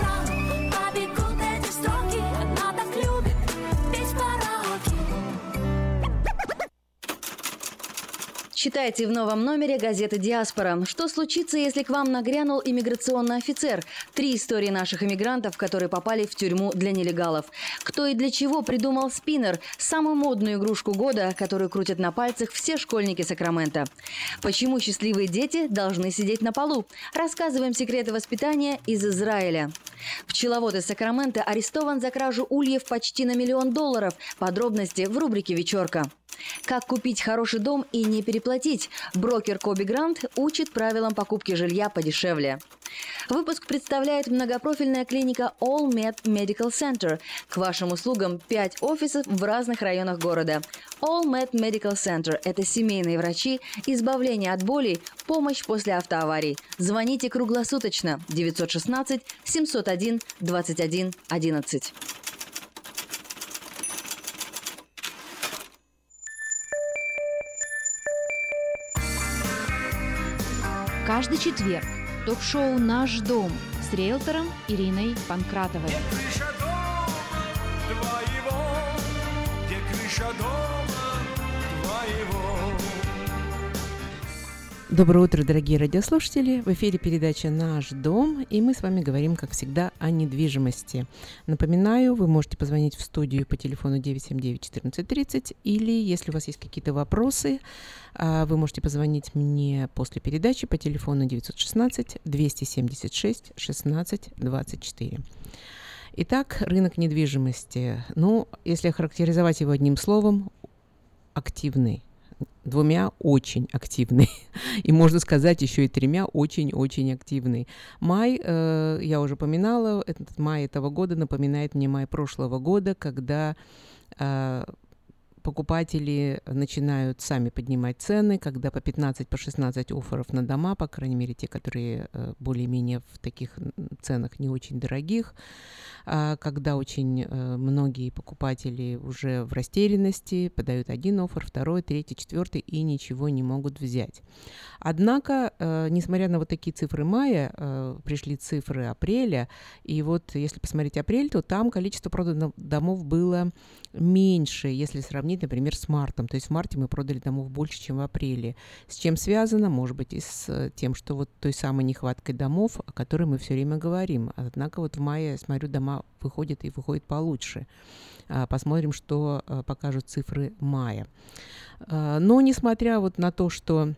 Читайте в новом номере газеты «Диаспора». Что случится, если к вам нагрянул иммиграционный офицер? Три истории наших иммигрантов, которые попали в тюрьму для нелегалов. Кто и для чего придумал спиннер – самую модную игрушку года, которую крутят на пальцах все школьники Сакрамента. Почему счастливые дети должны сидеть на полу? Рассказываем секреты воспитания из Израиля. Пчеловод из Сакрамента арестован за кражу ульев почти на миллион долларов. Подробности в рубрике «Вечерка». Как купить хороший дом и не переплатить? Брокер Коби Грант учит правилам покупки жилья подешевле. Выпуск представляет многопрофильная клиника All Med Medical Center. К вашим услугам 5 офисов в разных районах города. All Med Medical Center – это семейные врачи, избавление от болей, помощь после автоаварий. Звоните круглосуточно 916 701 21 11. Каждый четверг ток-шоу «Наш дом» с риэлтором Ириной Панкратовой. Крыша дома твоего, где крыша дома твоего. Доброе утро, дорогие радиослушатели! В эфире передача «Наш дом», и мы с вами говорим, как всегда, о недвижимости. Напоминаю, вы можете позвонить в студию по телефону 979-1430, или, если у вас есть какие-то вопросы, а, вы можете позвонить мне после передачи по телефону 916-276-16-24. Итак, рынок недвижимости. Ну, если охарактеризовать его одним словом, активный двумя очень активный. [LAUGHS] И можно сказать еще и тремя очень-очень активный. Май, э, я уже поминала, этот май этого года напоминает мне май прошлого года, когда э, покупатели начинают сами поднимать цены, когда по 15, по 16 офферов на дома, по крайней мере, те, которые э, более-менее в таких ценах не очень дорогих, а, когда очень э, многие покупатели уже в растерянности, подают один оффер, второй, третий, четвертый и ничего не могут взять. Однако, э, несмотря на вот такие цифры мая, пришли цифры апреля, и вот если посмотреть апрель, то там количество проданных домов было меньше, если сравнить, например, с мартом. То есть в марте мы продали домов больше, чем в апреле. С чем связано? Может быть, и с э, тем, что вот той самой нехваткой домов, о которой мы все время говорим. Однако вот в мае, смотрю, дома выходят и выходят получше. А, Посмотрим, что э, покажут цифры мая. А, Но несмотря вот на то, что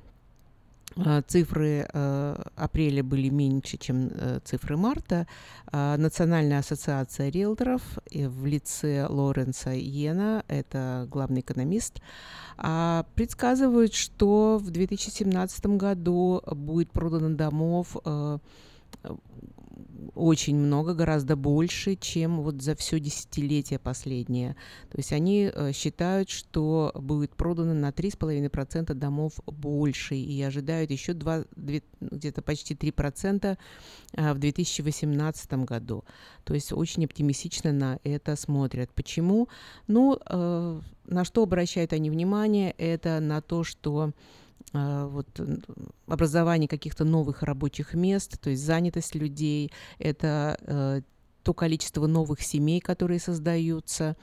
цифры э, апреля были меньше, чем э, цифры марта. А, Национальная ассоциация риэлторов в лице Лоренса Йена, это главный экономист, а, предсказывают, что в 2017 году будет продано домов э, очень много, гораздо больше, чем вот за все десятилетие последнее. То есть они э, считают, что будет продано на 3,5% домов больше и ожидают еще 2, две- где-то почти 3% а, в 2018 году. То есть очень оптимистично на это смотрят. Почему? Ну, э, на что обращают они внимание? Это на то, что вот н- образование каких-то новых рабочих мест, то есть занятость людей, это э, то количество новых семей, которые создаются,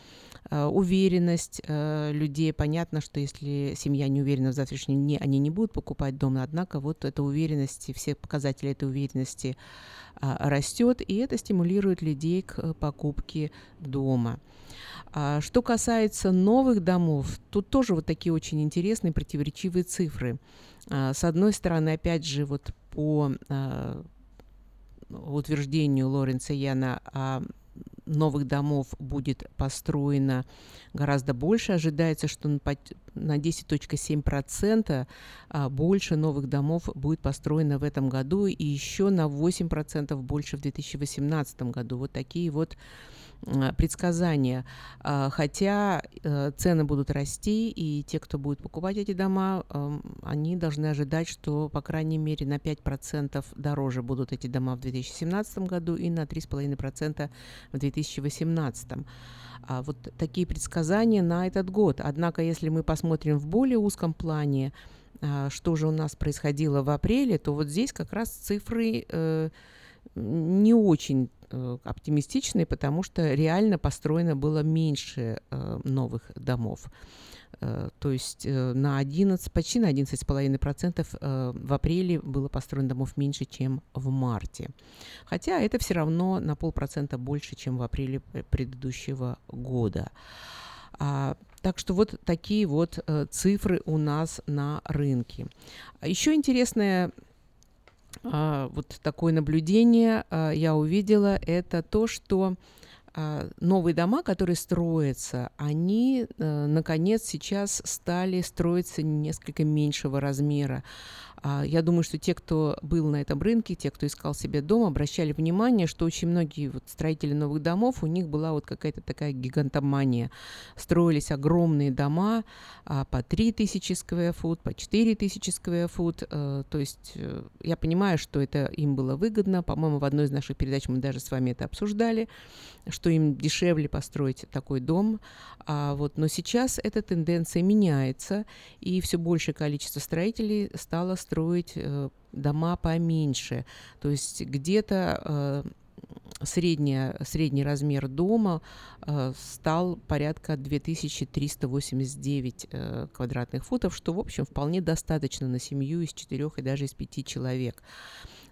э, уверенность э, людей. Понятно, что если семья не уверена в завтрашнем дне, они не будут покупать дом, однако вот эта уверенность, все показатели этой уверенности а, растет, и это стимулирует людей к э, покупке дома. А Что касается новых домов, тут тоже вот такие очень интересные противоречивые цифры. А, С одной стороны, опять же, вот по а, утверждению Лоренца Яна, а, новых домов будет построено гораздо больше. Ожидается, что на пот- на 10.7% а, больше новых домов будет построено в этом году и еще на 8% больше в 2018 году. Вот такие вот м, предсказание. А, Хотя э, цены будут расти, и те, кто будет покупать эти дома, эм, они должны ожидать, что, по крайней мере, на 5% дороже будут эти дома в 2017 году и на 3,5% в 2018. А вот такие предсказания на этот год. Однако, если мы посмотрим в более узком плане, а, что же у нас происходило в апреле, то вот здесь как раз цифры э, не очень э, оптимистичные, потому что реально построено было меньше э, новых домов. Э, То есть на 11, почти на 11,5% э, в апреле было построено домов меньше, чем в марте. Хотя это все равно на полпроцента больше, чем в апреле пр- предыдущего года. А, так что вот такие вот э, цифры у нас на рынке. А Еще интересное а, вот такое наблюдение а, я увидела, это то, что а, новые дома, которые строятся, они, э, наконец, сейчас стали строиться несколько меньшего размера. А, Я думаю, что те, кто был на этом рынке, те, кто искал себе дом, обращали внимание, что очень многие вот строители новых домов, у них была вот какая-то такая гигантомания. Строились огромные дома а, по 3000 сквер фут, по 4000 сквер фут. Э, То есть э, я понимаю, что это им было выгодно. По-моему, в одной из наших передач мы даже с вами это обсуждали, что им дешевле построить такой дом. А вот, но сейчас эта тенденция меняется, и все большее количество строителей стало строить э, дома поменьше. То есть где-то э, средняя, средний размер дома э, стал порядка 2389 э, квадратных футов, что, в общем, вполне достаточно на семью из четырех и даже из пяти человек.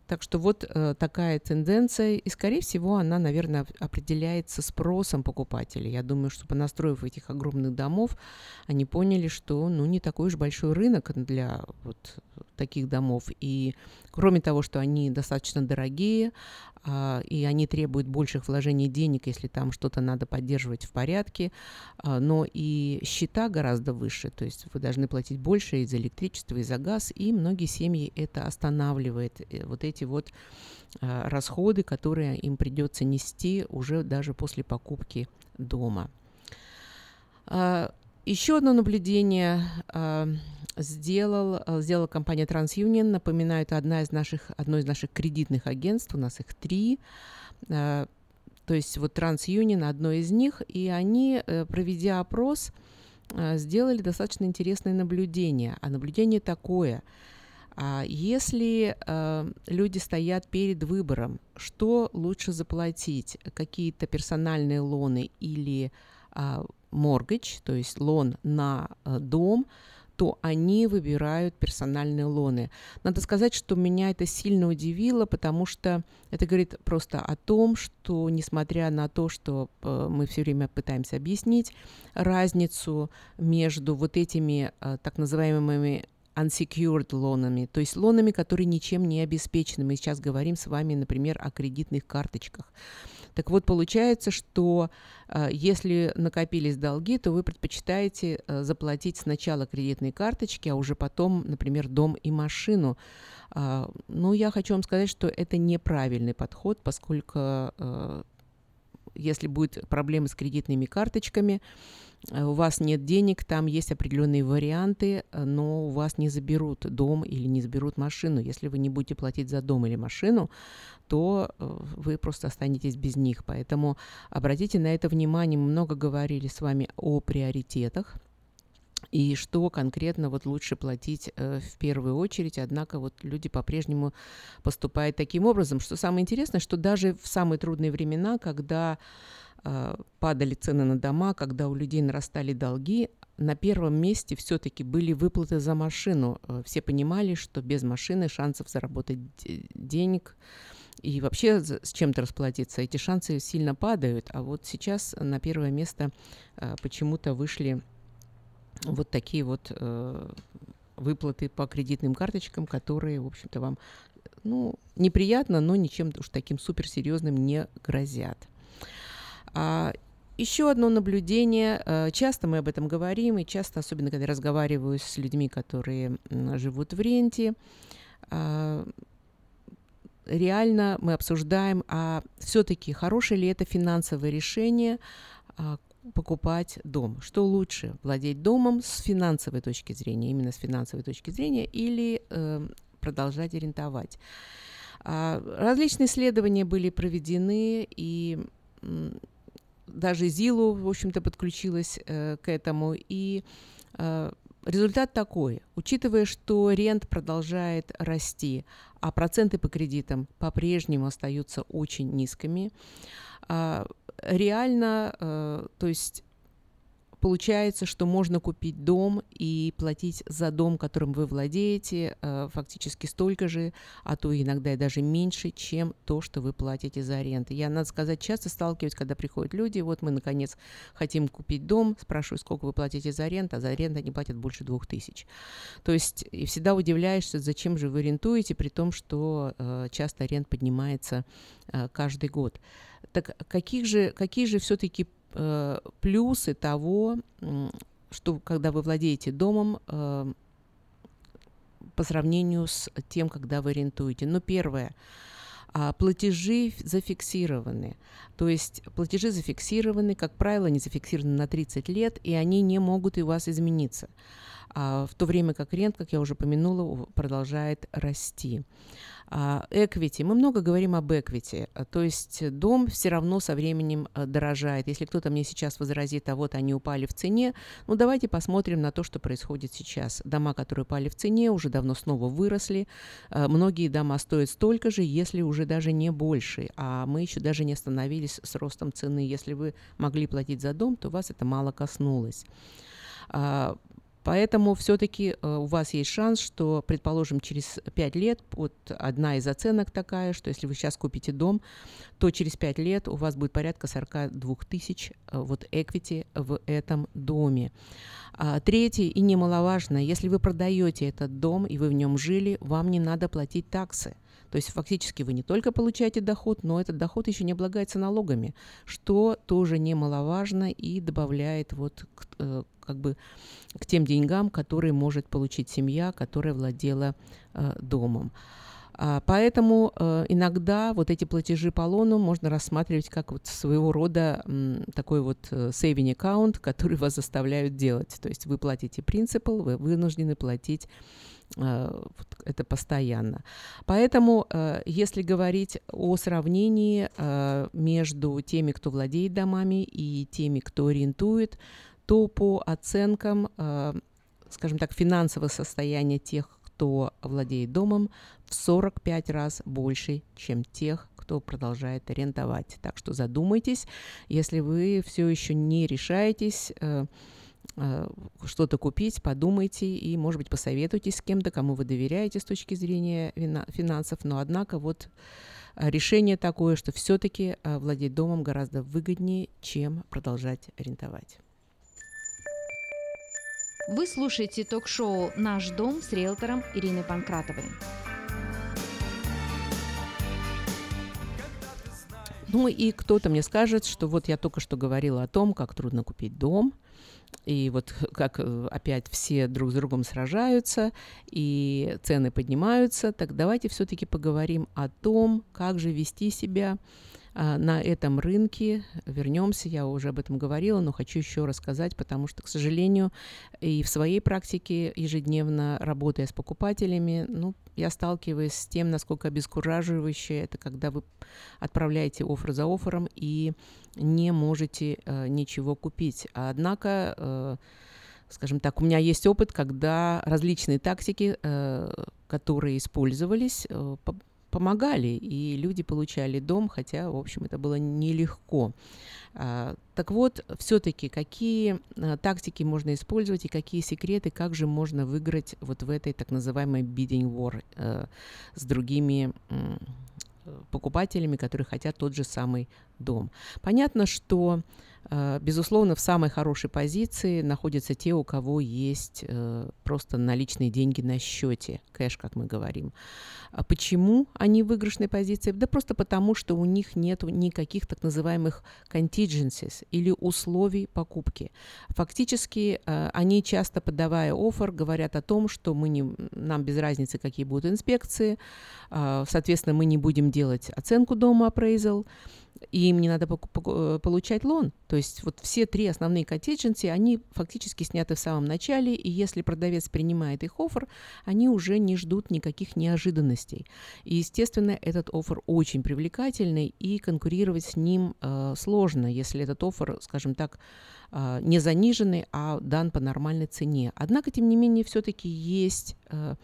Так что вот э, такая тенденция, и, скорее всего, она, наверное, оп- определяется спросом покупателей. Я думаю, что понастроив этих огромных домов, они поняли, что ну, не такой уж большой рынок для вот таких домов. И кроме того, что они достаточно дорогие, и они требуют больших вложений денег, если там что-то надо поддерживать в порядке, а, но и счета гораздо выше, то есть вы должны платить больше и за электричество, и за газ, и многие семьи это останавливает, э, вот эти вот а, расходы, которые им придется нести уже даже после покупки дома. Еще одно наблюдение а, сделал, а, сделала компания TransUnion. Напоминаю, это одна из наших, одно из наших кредитных агентств, у нас их три. А, То есть вот TransUnion одно из них, и они, э, проведя опрос, сделали достаточно интересное наблюдение. А наблюдение такое. Если люди стоят перед выбором, что лучше заплатить, какие-то персональные лоны или mortgage, то есть лон на э, дом, то они выбирают персональные лоны. Надо сказать, что меня это сильно удивило, потому что это говорит просто о том, что несмотря на то, что э, мы все время пытаемся объяснить разницу между вот этими э, так называемыми unsecured лонами, то есть лонами, которые ничем не обеспечены. Мы сейчас говорим с вами, например, о кредитных карточках. Так вот, получается, что э, если накопились долги, то вы предпочитаете э, заплатить сначала кредитные карточки, а уже потом, например, дом и машину. А, ну, я хочу вам сказать, что это неправильный подход, поскольку э, если будет проблемы с кредитными карточками, у вас нет денег, там есть определенные варианты, э, но у вас не заберут дом или не заберут машину. Если вы не будете платить за дом или машину, то э, вы просто останетесь без них. Поэтому обратите на это внимание. Мы много говорили с вами о приоритетах и что конкретно вот лучше платить э, в первую очередь. Однако вот люди по-прежнему поступают таким образом. Что самое интересное, что даже в самые трудные времена, когда э, падали цены на дома, когда у людей нарастали долги, на первом месте все-таки были выплаты за машину. Э, Все понимали, что без машины шансов заработать де- денег и вообще с чем-то расплатиться, эти шансы сильно падают. А вот сейчас на первое место э, почему-то вышли вот такие вот э, выплаты по кредитным карточкам, которые, в общем-то, вам ну, неприятно, но ничем уж таким суперсерьезным не грозят. А, еще одно наблюдение. э, Часто мы об этом говорим, и часто, особенно когда разговариваю с людьми, которые живут в ренте, а, реально мы обсуждаем, а все-таки хорошее ли это финансовое решение а, покупать дом. Что лучше, владеть домом с финансовой точки зрения, именно с финансовой точки зрения, или э, продолжать арендовать. А, различные исследования были проведены, и даже ЗИЛу, в общем-то, подключилась э, к этому. И э, результат такой. Учитывая, что рент продолжает расти, а проценты по кредитам по-прежнему остаются очень низкими, а, реально, э, то есть Получается, что можно купить дом и платить за дом, которым вы владеете, э, фактически столько же, а то иногда и даже меньше, чем то, что вы платите за аренду. Я, надо сказать, часто сталкиваюсь, когда приходят люди, вот мы, наконец, хотим купить дом, спрашиваю, сколько вы платите за аренду, а за аренду они платят больше двух тысяч. То есть и всегда удивляешься, зачем же вы арендуете, при том, что э, часто аренд поднимается каждый год. Так каких же, какие же все-таки э, плюсы того, что когда вы владеете домом, э, по сравнению с тем, когда вы арендуете. Ну, первое, а, платежи зафиксированы. То есть платежи зафиксированы, как правило, они зафиксированы на 30 лет, и они не могут и у вас измениться. А, в то время как рент, как я уже помянула, продолжает расти. Эквити. Мы много говорим об эквити. То есть дом все равно со временем дорожает. Если кто-то мне сейчас возразит, а вот они упали в цене, ну давайте посмотрим на то, что происходит сейчас. Дома, которые упали в цене, уже давно снова выросли. Многие дома стоят столько же, если уже даже не больше. А мы еще даже не остановились с ростом цены. Если вы могли платить за дом, то вас это мало коснулось. Поэтому все-таки э, у вас есть шанс, что, предположим, через 5 лет, вот одна из оценок такая, что если вы сейчас купите дом, то через 5 лет у вас будет порядка 42 тысяч э, вот equity в этом доме. А, третье и немаловажно, если вы продаете этот дом и вы в нем жили, вам не надо платить таксы. То есть фактически вы не только получаете доход, но этот доход еще не облагается налогами, что тоже немаловажно и добавляет вот э, как бы к тем деньгам, которые может получить семья, которая владела э, домом. А, поэтому э, иногда вот эти платежи по лону можно рассматривать как вот своего рода такой вот э, saving аккаунт, который вас заставляют делать. То есть вы платите принципал, вы вынуждены платить э, это постоянно. Поэтому, если говорить о сравнении между теми, кто владеет домами, и теми, кто ориентует, то по оценкам, э, скажем так, финансового состояния тех, кто владеет домом, в 45 раз больше, чем тех, кто продолжает арендовать. Так что задумайтесь, если вы все еще не решаетесь э, э, что-то купить, подумайте и, может быть, посоветуйтесь с кем-то, кому вы доверяете с точки зрения финансов. Но, однако, вот решение такое, что все-таки владеть домом гораздо выгоднее, чем продолжать арендовать. Вы слушаете ток-шоу «Наш дом» с риэлтором Ириной Панкратовой. Ну и кто-то мне скажет, что вот я только что говорила о том, как трудно купить дом, и вот как э, опять все друг с другом сражаются, и цены поднимаются, так давайте все-таки поговорим о том, как же вести себя на этом рынке. Вернемся, я уже об этом говорила, но хочу еще рассказать, потому что, к сожалению, и в своей практике ежедневно работая с покупателями, ну, я сталкиваюсь с тем, насколько обескураживающе это, когда вы отправляете офер за оффером и не можете э, ничего купить. Однако э, скажем так, у меня есть опыт, когда различные тактики, э, которые использовались, э, помогали, и люди получали дом, хотя, в общем, это было нелегко. А, так вот, все-таки какие а, тактики можно использовать и какие секреты, как же можно выиграть вот в этой так называемой bidding war э, с другими покупателями, которые хотят тот же самый дом. Понятно, что э, Безусловно, в самой хорошей позиции находятся те, у кого есть э, просто наличные деньги на счете, кэш, как мы говорим. А почему они в выигрышной позиции? Да просто потому, что у них нет никаких так называемых contingencies или условий покупки. Фактически э, они часто, подавая офер, говорят о том, что мы не, нам без разницы, какие будут инспекции, соответственно, мы не будем делать оценку дома appraisal, и им не надо э, получать лон. То есть вот все три основные contingency, они фактически сняты в самом начале, и если продавец принимает их офер, они уже не ждут никаких неожиданностей. И, естественно, этот офер очень привлекательный, и конкурировать с ним э, сложно, если этот офер, скажем так, э, не заниженный, а дан по нормальной цене. Однако, тем не менее, все-таки есть... Э,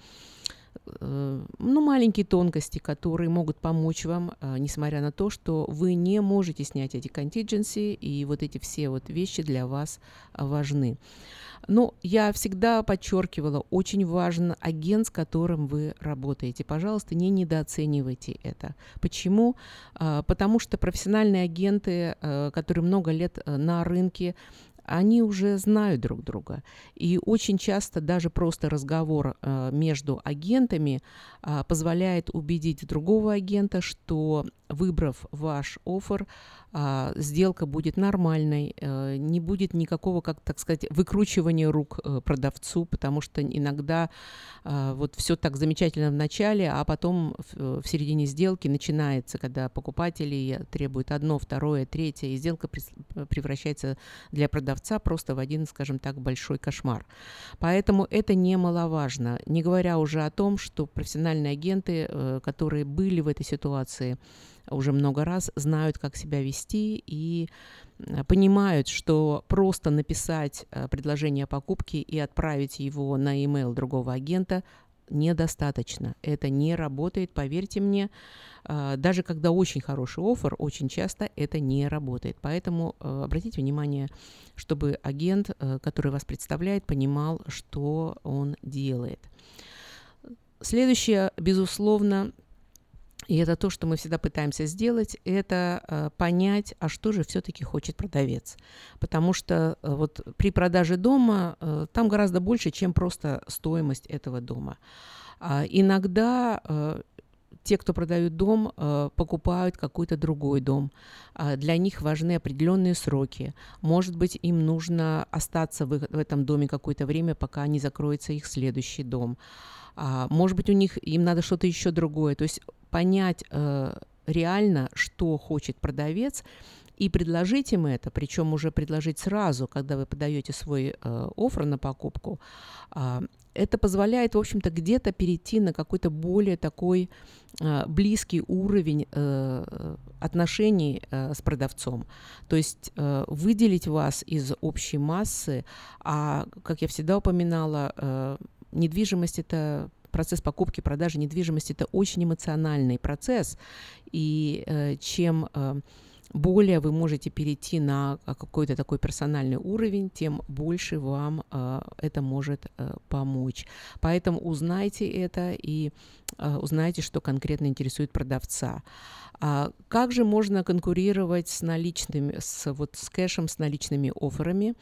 ну, маленькие тонкости, которые могут помочь вам, э, несмотря на то, что вы не можете снять эти contingency, и вот эти все вот вещи для вас э, важны. Но я всегда подчеркивала, очень важен агент, с которым вы работаете. Пожалуйста, не недооценивайте это. Почему? А, Потому что профессиональные агенты, э, которые много лет э, на рынке, они уже знают друг друга. И очень часто даже просто разговор э, между агентами э, позволяет убедить другого агента, что выбрав ваш офер, сделка будет нормальной, э, не будет никакого, как так сказать, выкручивания рук э, продавцу, потому что иногда э, вот все так замечательно в начале, а потом в, в середине сделки начинается, когда покупатели требуют одно, второе, третье, и сделка превращается для продавца просто в один, скажем так, большой кошмар. Поэтому это немаловажно. Не говоря уже о том, что профессиональные агенты, э, которые были в этой ситуации уже много раз, знают, как себя вести и э, понимают, что просто написать э, предложение о покупке и отправить его на e-mail другого агента недостаточно. Это не работает, поверьте мне. А, Даже когда очень хороший офер, очень часто это не работает. Поэтому э, обратите внимание, чтобы агент, э, который вас представляет, понимал, что он делает. Следующее, безусловно, и это то, что мы всегда пытаемся сделать, это э, понять, а что же все-таки хочет продавец. Потому что э, вот при продаже дома э, там гораздо больше, чем просто стоимость этого дома. А иногда те, кто продают дом, покупают какой-то другой дом. А Для них важны определенные сроки. Может быть, им нужно остаться в этом доме какое-то время, пока не закроется их следующий дом. А, Может быть, у них им надо что-то еще другое. То есть понять э, реально, что хочет продавец, и предложить им это, причем уже предложить сразу, когда вы подаете свой э, оффер на покупку, а, это позволяет, в общем-то, где-то перейти на какой-то более такой э, близкий уровень э, отношений э, с продавцом. То есть э, выделить вас из общей массы, а, как я всегда упоминала, э, недвижимость это процесс покупки, продажи недвижимости это очень эмоциональный процесс, и э, чем э, более вы можете перейти на а, какой-то такой персональный уровень, тем больше вам э, это может э, помочь. Поэтому узнайте это и э, узнайте, что конкретно интересует продавца. А как же можно конкурировать с наличными, с, вот, с кэшем, с наличными офферами,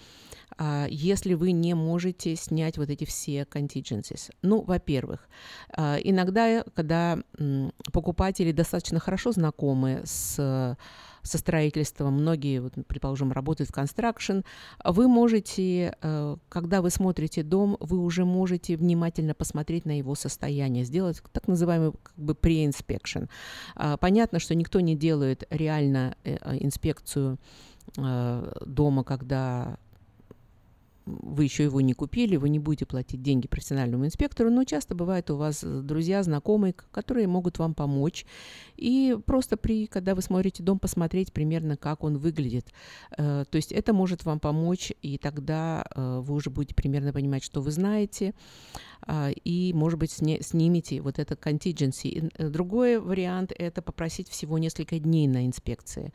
а, если вы не можете снять вот эти все contingencies? Ну, во-первых, а, иногда, когда м, покупатели достаточно хорошо знакомы с со строительством, многие, вот, предположим, работают в construction, вы можете, э, когда вы смотрите дом, вы уже можете внимательно посмотреть на его состояние, сделать так называемый как бы pre-inspection. А, Понятно, что никто не делает реально э, инспекцию э, дома, когда вы еще его не купили, вы не будете платить деньги профессиональному инспектору, но часто бывает у вас э, друзья, знакомые, которые могут вам помочь. И просто при, когда вы смотрите дом, посмотреть примерно, как он выглядит. Э, То есть это может вам помочь, и тогда э, вы уже будете примерно понимать, что вы знаете, а, и, может быть, снимете вот это contingency. Другой вариант – это попросить всего несколько дней на инспекции.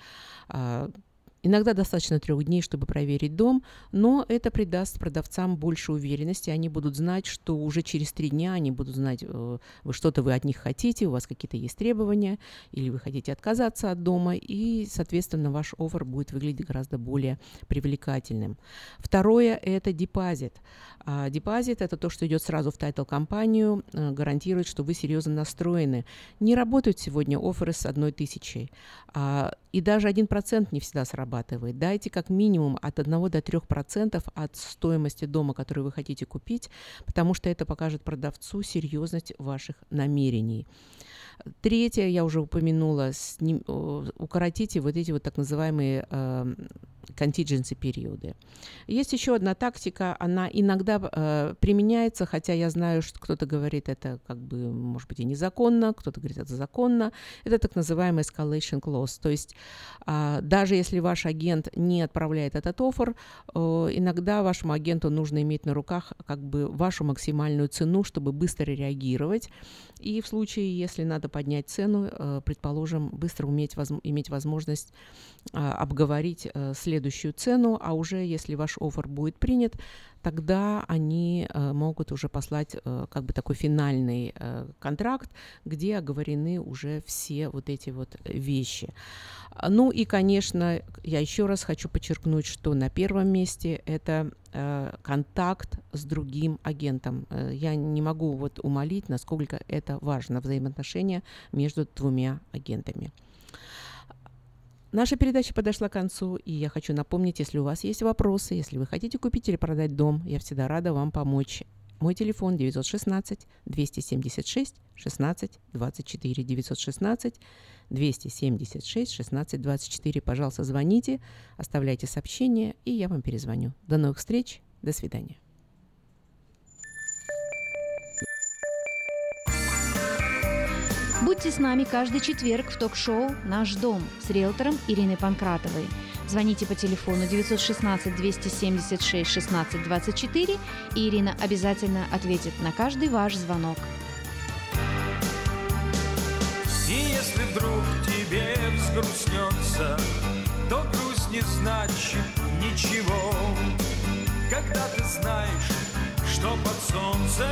Иногда достаточно трех дней, чтобы проверить дом, но это придаст продавцам больше уверенности. Они будут знать, что уже через три дня они будут знать, э, что-то вы от них хотите, у вас какие-то есть требования, или вы хотите отказаться от дома, и, соответственно, ваш offer будет выглядеть гораздо более привлекательным. Второе – это депозит. А депозит – это то, что идет сразу в title -компанию, э, гарантирует, что вы серьезно настроены. Не работают сегодня offer ы с одной тысячей, а, и даже один процент не всегда срабатывает. Дайте как минимум от 1 до 3 процентов от стоимости дома, который вы хотите купить, потому что это покажет продавцу серьезность ваших намерений. Третье, я уже упомянула, сним, укоротите вот эти вот так называемые э, contingency периоды. Есть еще одна тактика, она иногда э, применяется, хотя я знаю, что кто-то говорит это как бы, может быть, и незаконно, кто-то говорит это законно. Это так называемый escalation clause. То есть э, даже если ваш агент не отправляет этот офер, э, иногда вашему агенту нужно иметь на руках как бы вашу максимальную цену, чтобы быстро реагировать. И в случае, если надо поднять цену, э, предположим, быстро уметь воз, иметь возможность э, обговорить э, следующую цену, а уже если ваш офер будет принят, тогда они э, могут уже послать э, как бы такой финальный э, контракт, где оговорены уже все вот эти вот вещи. Ну и, конечно, я еще раз хочу подчеркнуть, что на первом месте это контакт с другим агентом. Я не могу вот умолить, насколько это важно, взаимоотношения между двумя агентами. Наша передача подошла к концу, и я хочу напомнить, если у вас есть вопросы, если вы хотите купить или продать дом, я всегда рада вам помочь. Мой телефон 916 276 16 24 916 276 16 24. Пожалуйста, звоните, оставляйте сообщения, и я вам перезвоню. До новых встреч. До свидания. Будьте с нами каждый четверг в ток-шоу «Наш дом» с риэлтором Ириной Панкратовой. Звоните по телефону 916 276 16 24, и Ирина обязательно ответит на каждый ваш звонок. И если вдруг тебе взгрустнется, то грусть не значит ничего. Когда ты знаешь, что под солнцем